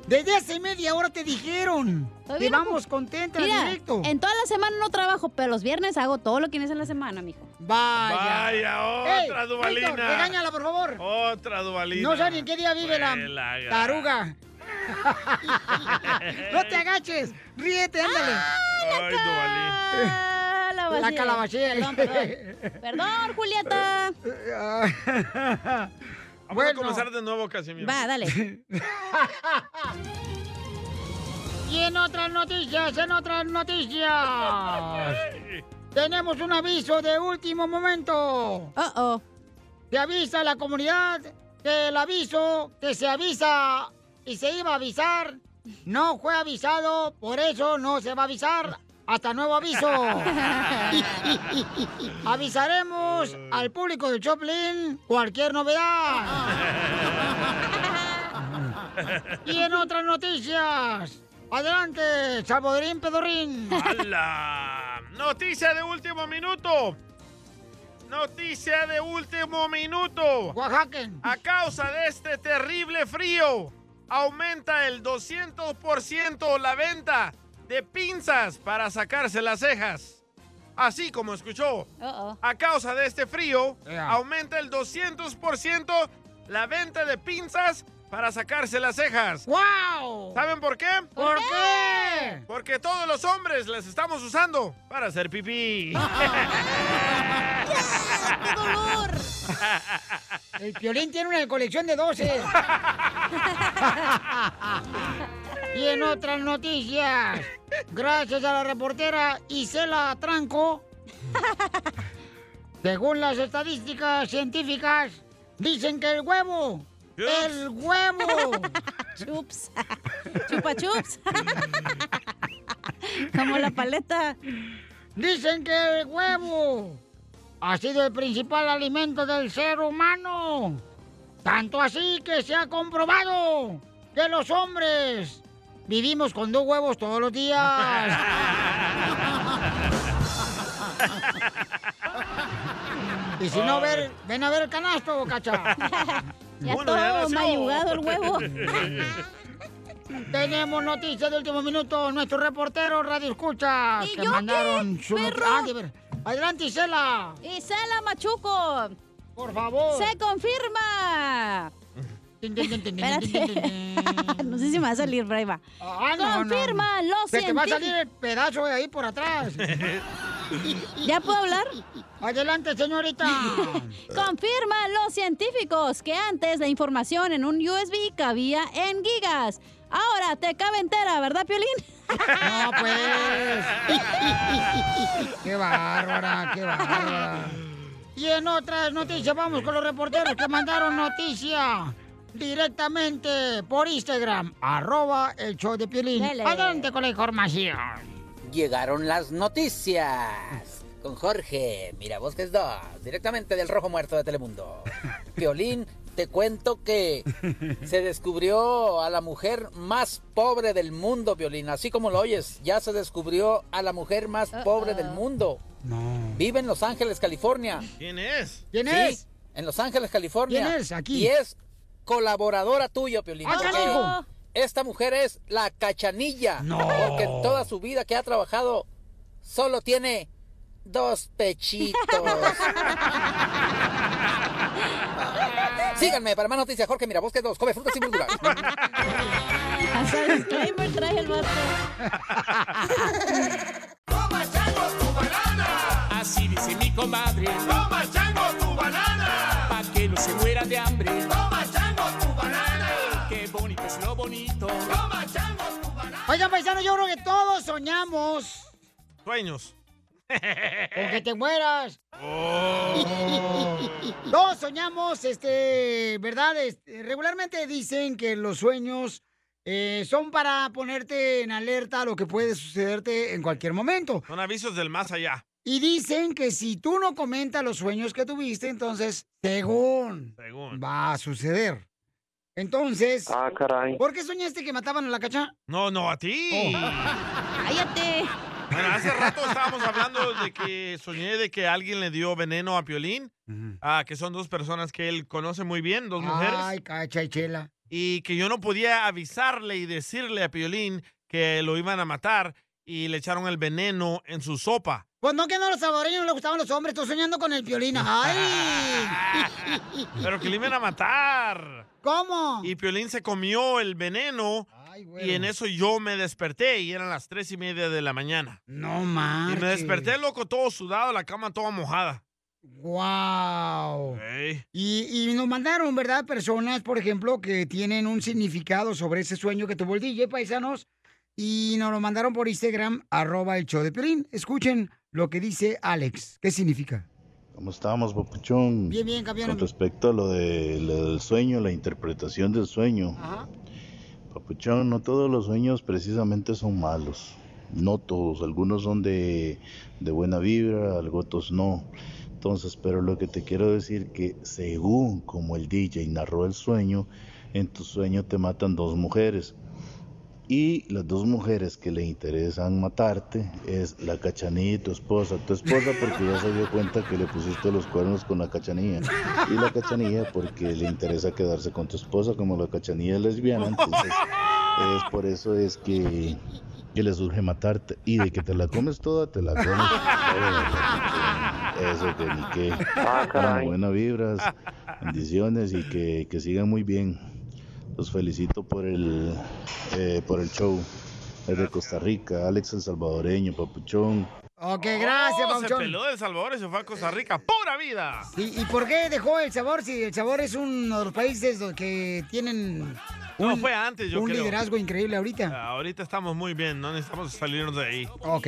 Desde hace media hora te dijeron bien, vamos ocu- contenta Mira, directo. en toda la semana no trabajo, pero los viernes hago todo lo que es en la semana, mijo. Vaya. Vaya, Ey, otra Víctor, dubalina. regáñala, por favor. Otra dubalina. No sé ni en qué día vive la taruga. no te agaches. Ríete, ándale. Ay, dubalín. Ah, la, calabacía. Perdón, perdón. Perdón, Julieta. Vamos a comenzar de nuevo, Casimiro. Va, dale. Y en otras noticias, en otras noticias. Tenemos un aviso de último momento. Uh oh. Se avisa a la comunidad que el aviso que se avisa y se iba a avisar no fue avisado, por eso no se va a avisar. Hasta nuevo aviso. Avisaremos al público de Choplin cualquier novedad. Y en otras noticias, adelante, Salvadorín Pedorrín. ¡Hala! Noticia de último minuto. Noticia de último minuto. Oaxaca. A causa de este terrible frío, aumenta el 200% la venta de pinzas para sacarse las cejas. Así como escuchó. A causa de este frío, aumenta el 200% la venta de pinzas para sacarse las cejas. ¡Wow! ¿Saben por qué? ¿Por qué? Porque todos los hombres las estamos usando para hacer pipí. ¡Qué dolor! El Piolín tiene una colección de 12. y en otras noticias, gracias a la reportera Isela Tranco, según las estadísticas científicas, dicen que el huevo, el huevo, chups, chupa chups, Como la paleta. Dicen que el huevo ha sido el principal alimento del ser humano. Tanto así que se ha comprobado que los hombres vivimos con dos huevos todos los días. y si no, ver, ven a ver el canasto, cacha. Ya Bueno, todo mayugado el huevo. Tenemos noticias de último minuto. Nuestro reportero Radio Escucha ¿Y que yo mandaron qué, su perro? Ah, de ver- Adelante, Isela. Isela Machuco. Por favor. Se confirma. Espérate. no sé si me va a salir, pero ahí va. Ah, no, no. Confirma los Se te va a salir el pedazo de ahí por atrás. ¿Ya puedo hablar? Adelante, señorita. Confirman los científicos que antes la información en un USB cabía en gigas. Ahora te cabe entera, ¿verdad, Piolín? No, pues. qué bárbara, qué bárbara. Y en otras noticias, vamos con los reporteros que mandaron noticia directamente por Instagram, arroba el show de Piolín. Dele. Adelante con la información. Llegaron las noticias. Con Jorge, mira, vos que es dos, directamente del Rojo Muerto de Telemundo. Piolín, te cuento que se descubrió a la mujer más pobre del mundo, Violín. Así como lo oyes, ya se descubrió a la mujer más pobre del mundo. No. Vive en Los Ángeles, California. ¿Quién es? ¿Quién Sí, es? En Los Ángeles, California. ¿Quién es? Aquí. Y es colaboradora tuya, Piolín. ¡Ah! Esta mujer es la cachanilla. No. Porque en toda su vida que ha trabajado solo tiene dos pechitos. Síganme para más noticias. Jorge Mirabosque 2. Come frutas y verduras. Hasta disclaimer trae el vato. Así dice mi comadre. Toma chango tu banana. Pa' que no se muera de hambre. Toma chango tu banana. Bonito. Oigan, paisanos, yo creo que todos soñamos Sueños. con que te mueras. Oh. Todos soñamos, este, ¿verdad? Este, regularmente dicen que los sueños eh, son para ponerte en alerta a lo que puede sucederte en cualquier momento. Son avisos del más allá. Y dicen que si tú no comentas los sueños que tuviste, entonces, según, Según. va a suceder. Entonces, Ah, caray. ¿por qué soñaste que mataban a la cacha? No, no, a ti. Cállate. Bueno, hace rato estábamos hablando de que soñé de que alguien le dio veneno a Piolín, ah, que son dos personas que él conoce muy bien, dos mujeres. Ay, cacha y chela. y que yo no podía avisarle y decirle a Piolín que lo iban a matar y le echaron el veneno en su sopa. Pues no, que no a los salvadoreños no les gustaban los hombres, estoy soñando con el violín. ¡Ay! Pero que le iban a matar. ¿Cómo? Y Piolín se comió el veneno y en eso yo me desperté y eran las tres y media de la mañana. No Y marches. me desperté loco, todo sudado, la cama toda mojada. ¡Wow! Y, y nos mandaron, ¿verdad? Personas, por ejemplo, que tienen un significado sobre ese sueño que tuvo el DJ, paisanos. Y nos lo mandaron por Instagram, arroba el show de Piolín. Escuchen lo que dice Alex. ¿Qué significa? ¿Cómo estamos, papuchón? Bien, bien, campeón. Con respecto a lo, de, lo del sueño, la interpretación del sueño. Ajá. Papuchón, no todos los sueños precisamente son malos. No todos. Algunos son de, de buena vibra, otros no. Entonces, pero lo que te quiero decir que según como el DJ narró el sueño, en tu sueño te matan dos mujeres. Y las dos mujeres que le interesan matarte es la cachanilla y tu esposa. Tu esposa porque ya se dio cuenta que le pusiste los cuernos con la cachanilla. Y la cachanilla porque le interesa quedarse con tu esposa como la cachanilla es lesbiana. Entonces es por eso es que, que le surge matarte. Y de que te la comes toda, te la comes toda. Eso que ni qué. Ah. Bueno, buenas vibras, bendiciones y que, que sigan muy bien. Los felicito por el, eh, por el show. Es de Costa Rica, Alex el salvadoreño, papuchón. Ok, gracias, Oh, se Pauchón. peló de El Salvador y se fue a Costa Rica. ¡Pura vida! ¿Y, y por qué dejó El Sabor si El Sabor es uno de los países que tienen No, un, fue antes, yo un creo. liderazgo increíble ahorita? Ah, Ahorita estamos muy bien, no necesitamos salirnos de ahí. Ok.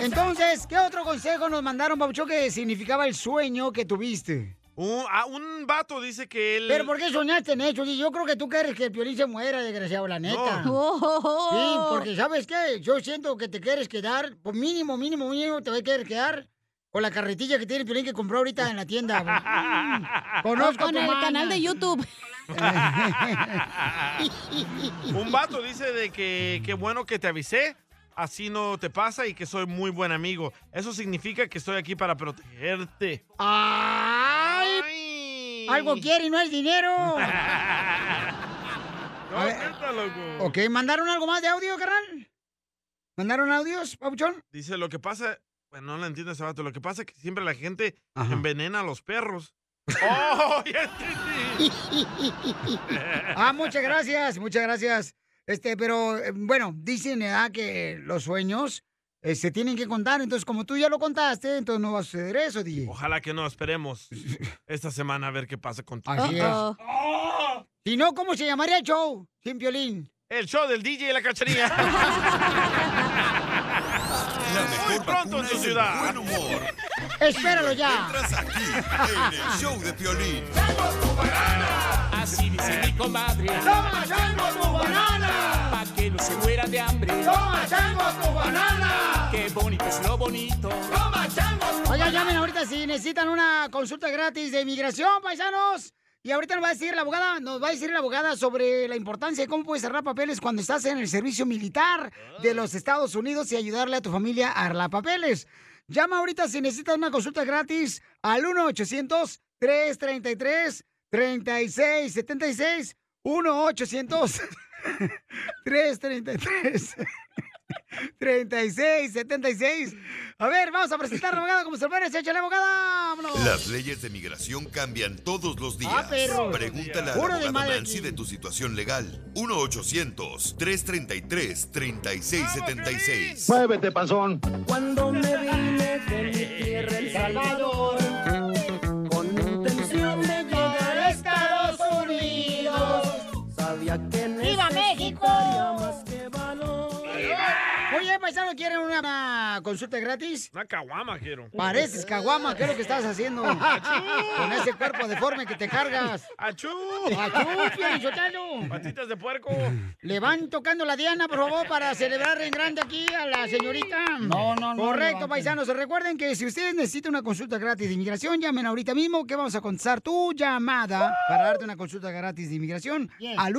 Entonces, ¿qué otro consejo nos mandaron, Pauchón, que significaba el sueño que tuviste? Un, ah, un vato dice que él... ¿Pero por qué soñaste en eso? Yo creo que tú quieres que el Piolín se muera, desgraciado, la neta. No. Sí, porque ¿sabes qué? Yo siento que te quieres quedar, por mínimo, mínimo, mínimo, te voy a querer quedar con la carretilla que tiene el Piolín que compró ahorita en la tienda. Mm. Conozco Con tu el maña. canal de YouTube. Un vato dice de que qué bueno que te avisé, así no te pasa y que soy muy buen amigo. Eso significa que estoy aquí para protegerte. ¡Ay! Algo quiere y no es dinero. No, neta, loco. ok, ¿mandaron algo más de audio, carnal? ¿Mandaron audios, papuchón? Dice, lo que pasa, bueno, no lo entiendo ese vato, lo que pasa es que siempre la gente envenena a los perros. ¡Oh, ya entendí! ah, muchas gracias, muchas gracias. Este, pero eh, bueno, dicen ¿verdad? que los sueños eh, se tienen que contar. Entonces, como tú ya lo contaste, entonces no va a suceder eso, DJ. Ojalá que no, esperemos esta semana a ver qué pasa con Así es. Si no, ¿cómo se llamaría el show sin violín? El show del DJ y la cacharilla. La mejor pronto en tu ciudad. buen humor. Espéralo ya. Entras aquí, en el show de Piolín. Así dice mi comadre. ¡Toma, chango, tu banana! Pa' que no se muera de hambre. ¡Toma, chango, tu banana! Qué bonito es lo bonito. ¡Toma, chango! Oiga, llamen ahorita si necesitan una consulta gratis de inmigración, paisanos. Y ahorita nos va a decir la abogada, nos va a decir la abogada sobre la importancia de cómo puedes cerrar papeles cuando estás en el servicio militar de los Estados Unidos y ayudarle a tu familia a arreglar papeles. Llama ahorita si necesitas una consulta gratis al 1-800-333-3676. 1-800-333. 3676. A ver, vamos a presentar a la abogada como se merece. Échale, abogada. Vámonos. Las leyes de migración cambian todos los días. Ah, perro. Pregúntale a la de abogada Nancy de tu situación legal. 1-800-333-3676. Muévete, panzón. Cuando me vine de mi tierra, El Salvador, ¿quieren una consulta gratis? Una caguama quiero. Pareces caguama, ¿qué es lo que estás haciendo? Con ese cuerpo deforme que te cargas. ¡Achú! ¡Achú! Patitas de puerco. Le van tocando la diana, por favor, para celebrar en grande aquí a la señorita. No, no, no, Correcto, paisanos. Recuerden que si ustedes necesitan una consulta gratis de inmigración, llamen ahorita mismo que vamos a contestar tu llamada para darte una consulta gratis de inmigración Yes. al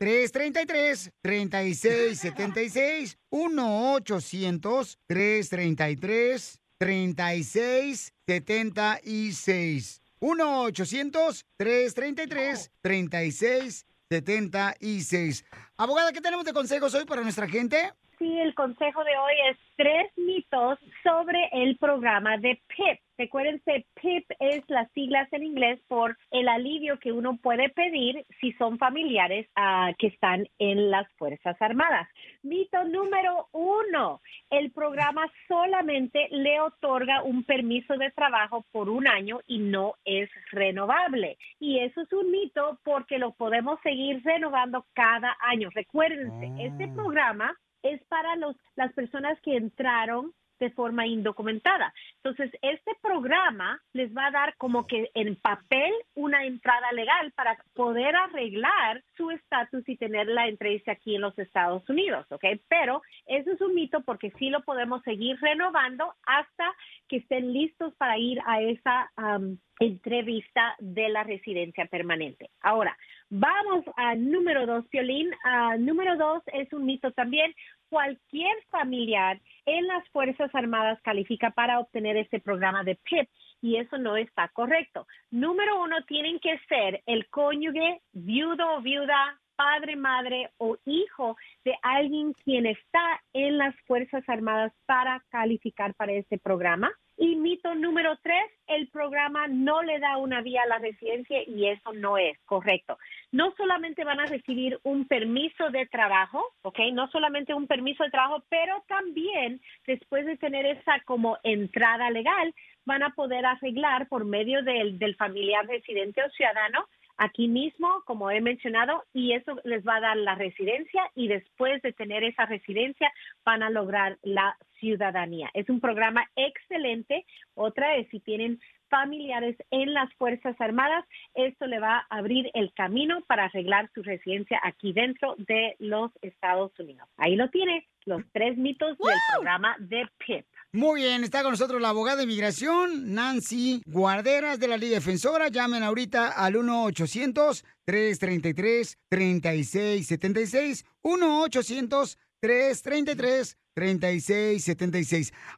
1-800-333-3676. 1-800-333-3676. 1-800-333-3676. Abogada, ¿qué tenemos de consejos hoy para nuestra gente? Sí, el consejo de hoy es tres mitos sobre el programa de PIP. Recuérdense, PIP es las siglas en inglés por el alivio que uno puede pedir si son familiares ah, que están en las Fuerzas Armadas. Mito número uno, el programa solamente le otorga un permiso de trabajo por un año y no es renovable. Y eso es un mito porque lo podemos seguir renovando cada año. Recuérdense, este programa es para los, las personas que entraron de forma indocumentada. Entonces, este programa les va a dar como que en papel una entrada legal para poder arreglar su estatus y tener la entrevista aquí en los Estados Unidos, ¿ok? Pero eso es un mito porque sí lo podemos seguir renovando hasta que estén listos para ir a esa am, entrevista de la residencia permanente. Ahora, vamos a número dos, Piolín. Ah, número dos es un mito también. Cualquier familiar en las Fuerzas Armadas califica para obtener este programa de PIP y eso no está correcto. Número uno, tienen que ser el cónyuge, viudo o viuda, padre, madre o hijo de alguien quien está en las Fuerzas Armadas para calificar para este programa. Y mito número tres, el programa no le da una vía a la residencia y eso no es correcto. No solamente van a recibir un permiso de trabajo, ¿ok? No solamente un permiso de trabajo, pero también después de tener esa como entrada legal, van a poder arreglar por medio del, del familiar residente o ciudadano aquí mismo, como he mencionado, y eso les va a dar la residencia y después de tener esa residencia van a lograr la ciudadanía. Es un programa excelente. Otra es si tienen familiares en las Fuerzas Armadas. Esto le va a abrir el camino para arreglar su residencia aquí dentro de los Estados Unidos. Ahí lo tiene, los tres mitos del programa de PIP. Muy bien, está con nosotros la abogada de inmigración, Nancy Guarderas de la Liga Defensora. Llamen ahorita al 1-800-333-3676. 1-800-333-3676.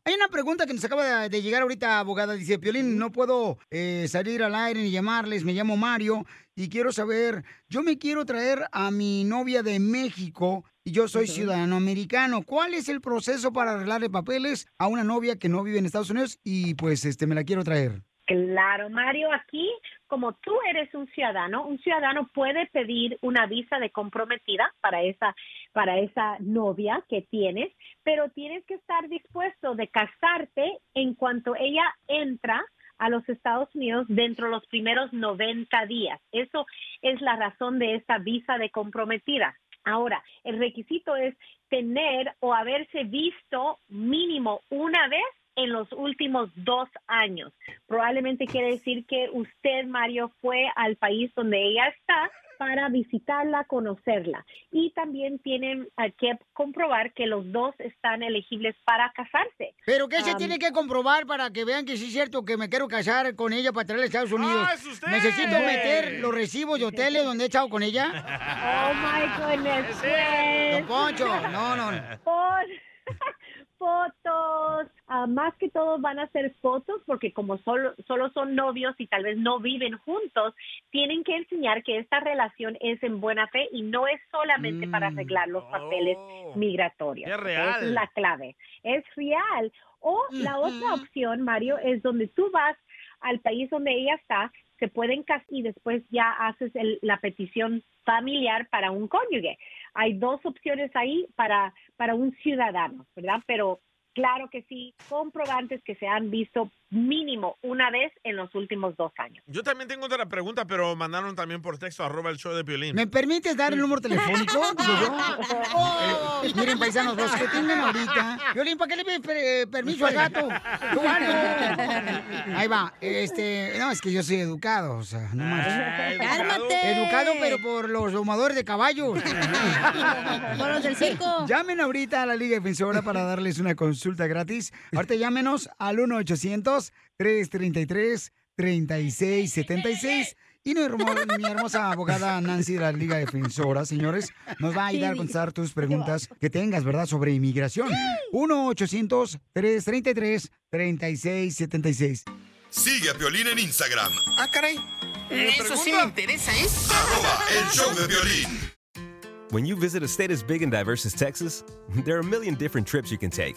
Hay una pregunta que nos acaba de- llegar ahorita, abogada. Dice, Piolín, no puedo eh, salir al aire ni llamarles. Me llamo Mario y quiero saber, yo me quiero traer a mi novia de México y yo soy ciudadano americano. ¿Cuál es el proceso para arreglarle papeles a una novia que no vive en Estados Unidos y pues este me la quiero traer? Claro, Mario, aquí como tú eres un ciudadano, un ciudadano puede pedir una visa de comprometida para esa para esa novia que tienes, pero tienes que estar dispuesto de casarte en cuanto ella entra a los Estados Unidos dentro de los primeros 90 días. Eso es la razón de esta visa de comprometida. Ahora, el requisito es tener o haberse visto mínimo una vez en los últimos dos años. Probablemente quiere decir que usted, Mario, fue al país donde ella está para visitarla, conocerla. Y también tienen eh, que comprobar que los dos están elegibles para casarse. ¿Pero qué se Am, tiene que comprobar para que vean que sí es cierto que me quiero casar con ella para traerla a Estados Unidos? ¡Ah, es usted! ¿Necesito meter los recibos de hoteles donde he estado con ella? Oh my goodness. pues. Don Poncho, no, no. Por fotos, Ah, más que todo van a ser fotos porque como solo, solo son novios y tal vez no viven juntos, tienen que enseñar que esta relación es en buena fe y no es solamente para arreglar los papeles migratorios. Es real. Es la clave. Es real. O la otra opción, Mario, es donde tú vas al país donde ella está, se pueden casar y después ya haces el- la petición familiar para un cónyuge. Hay dos opciones ahí para, para un ciudadano, ¿verdad? Pero claro que sí, comprobantes que se han visto mínimo una vez en los últimos dos años. Yo también tengo otra pregunta, pero mandaron también por texto arroba el show de Piolín. ¿Me permites dar el número telefónico? Oh. Eh, miren, paisanos, los que tengan ahorita. Violín, ¿para qué le pides per- permiso al gato? Ahí va. Este, no, es que yo soy educado, o sea, no más. ¡Cálmate! Educado, pero por los domadores de caballos. Por los del circo. Llamen ahorita a la Liga Defensora para darles una consulta gratis. Ahorita llámenos al 1-800-333-3676. Y mi, hermo- mi hermosa abogada Nancy de la Liga Defensora, señores, nos va a ayudar a contestar tus preguntas que tengas, ¿verdad?, sobre inmigración. 1-800-333-3676. Sigue a Piolín en Instagram, Ah, caray. Eso sí me interesa, ¿eh? arroba el show de Piolín. When you visit a state as big and diverse as Texas, there are a million different trips you can take.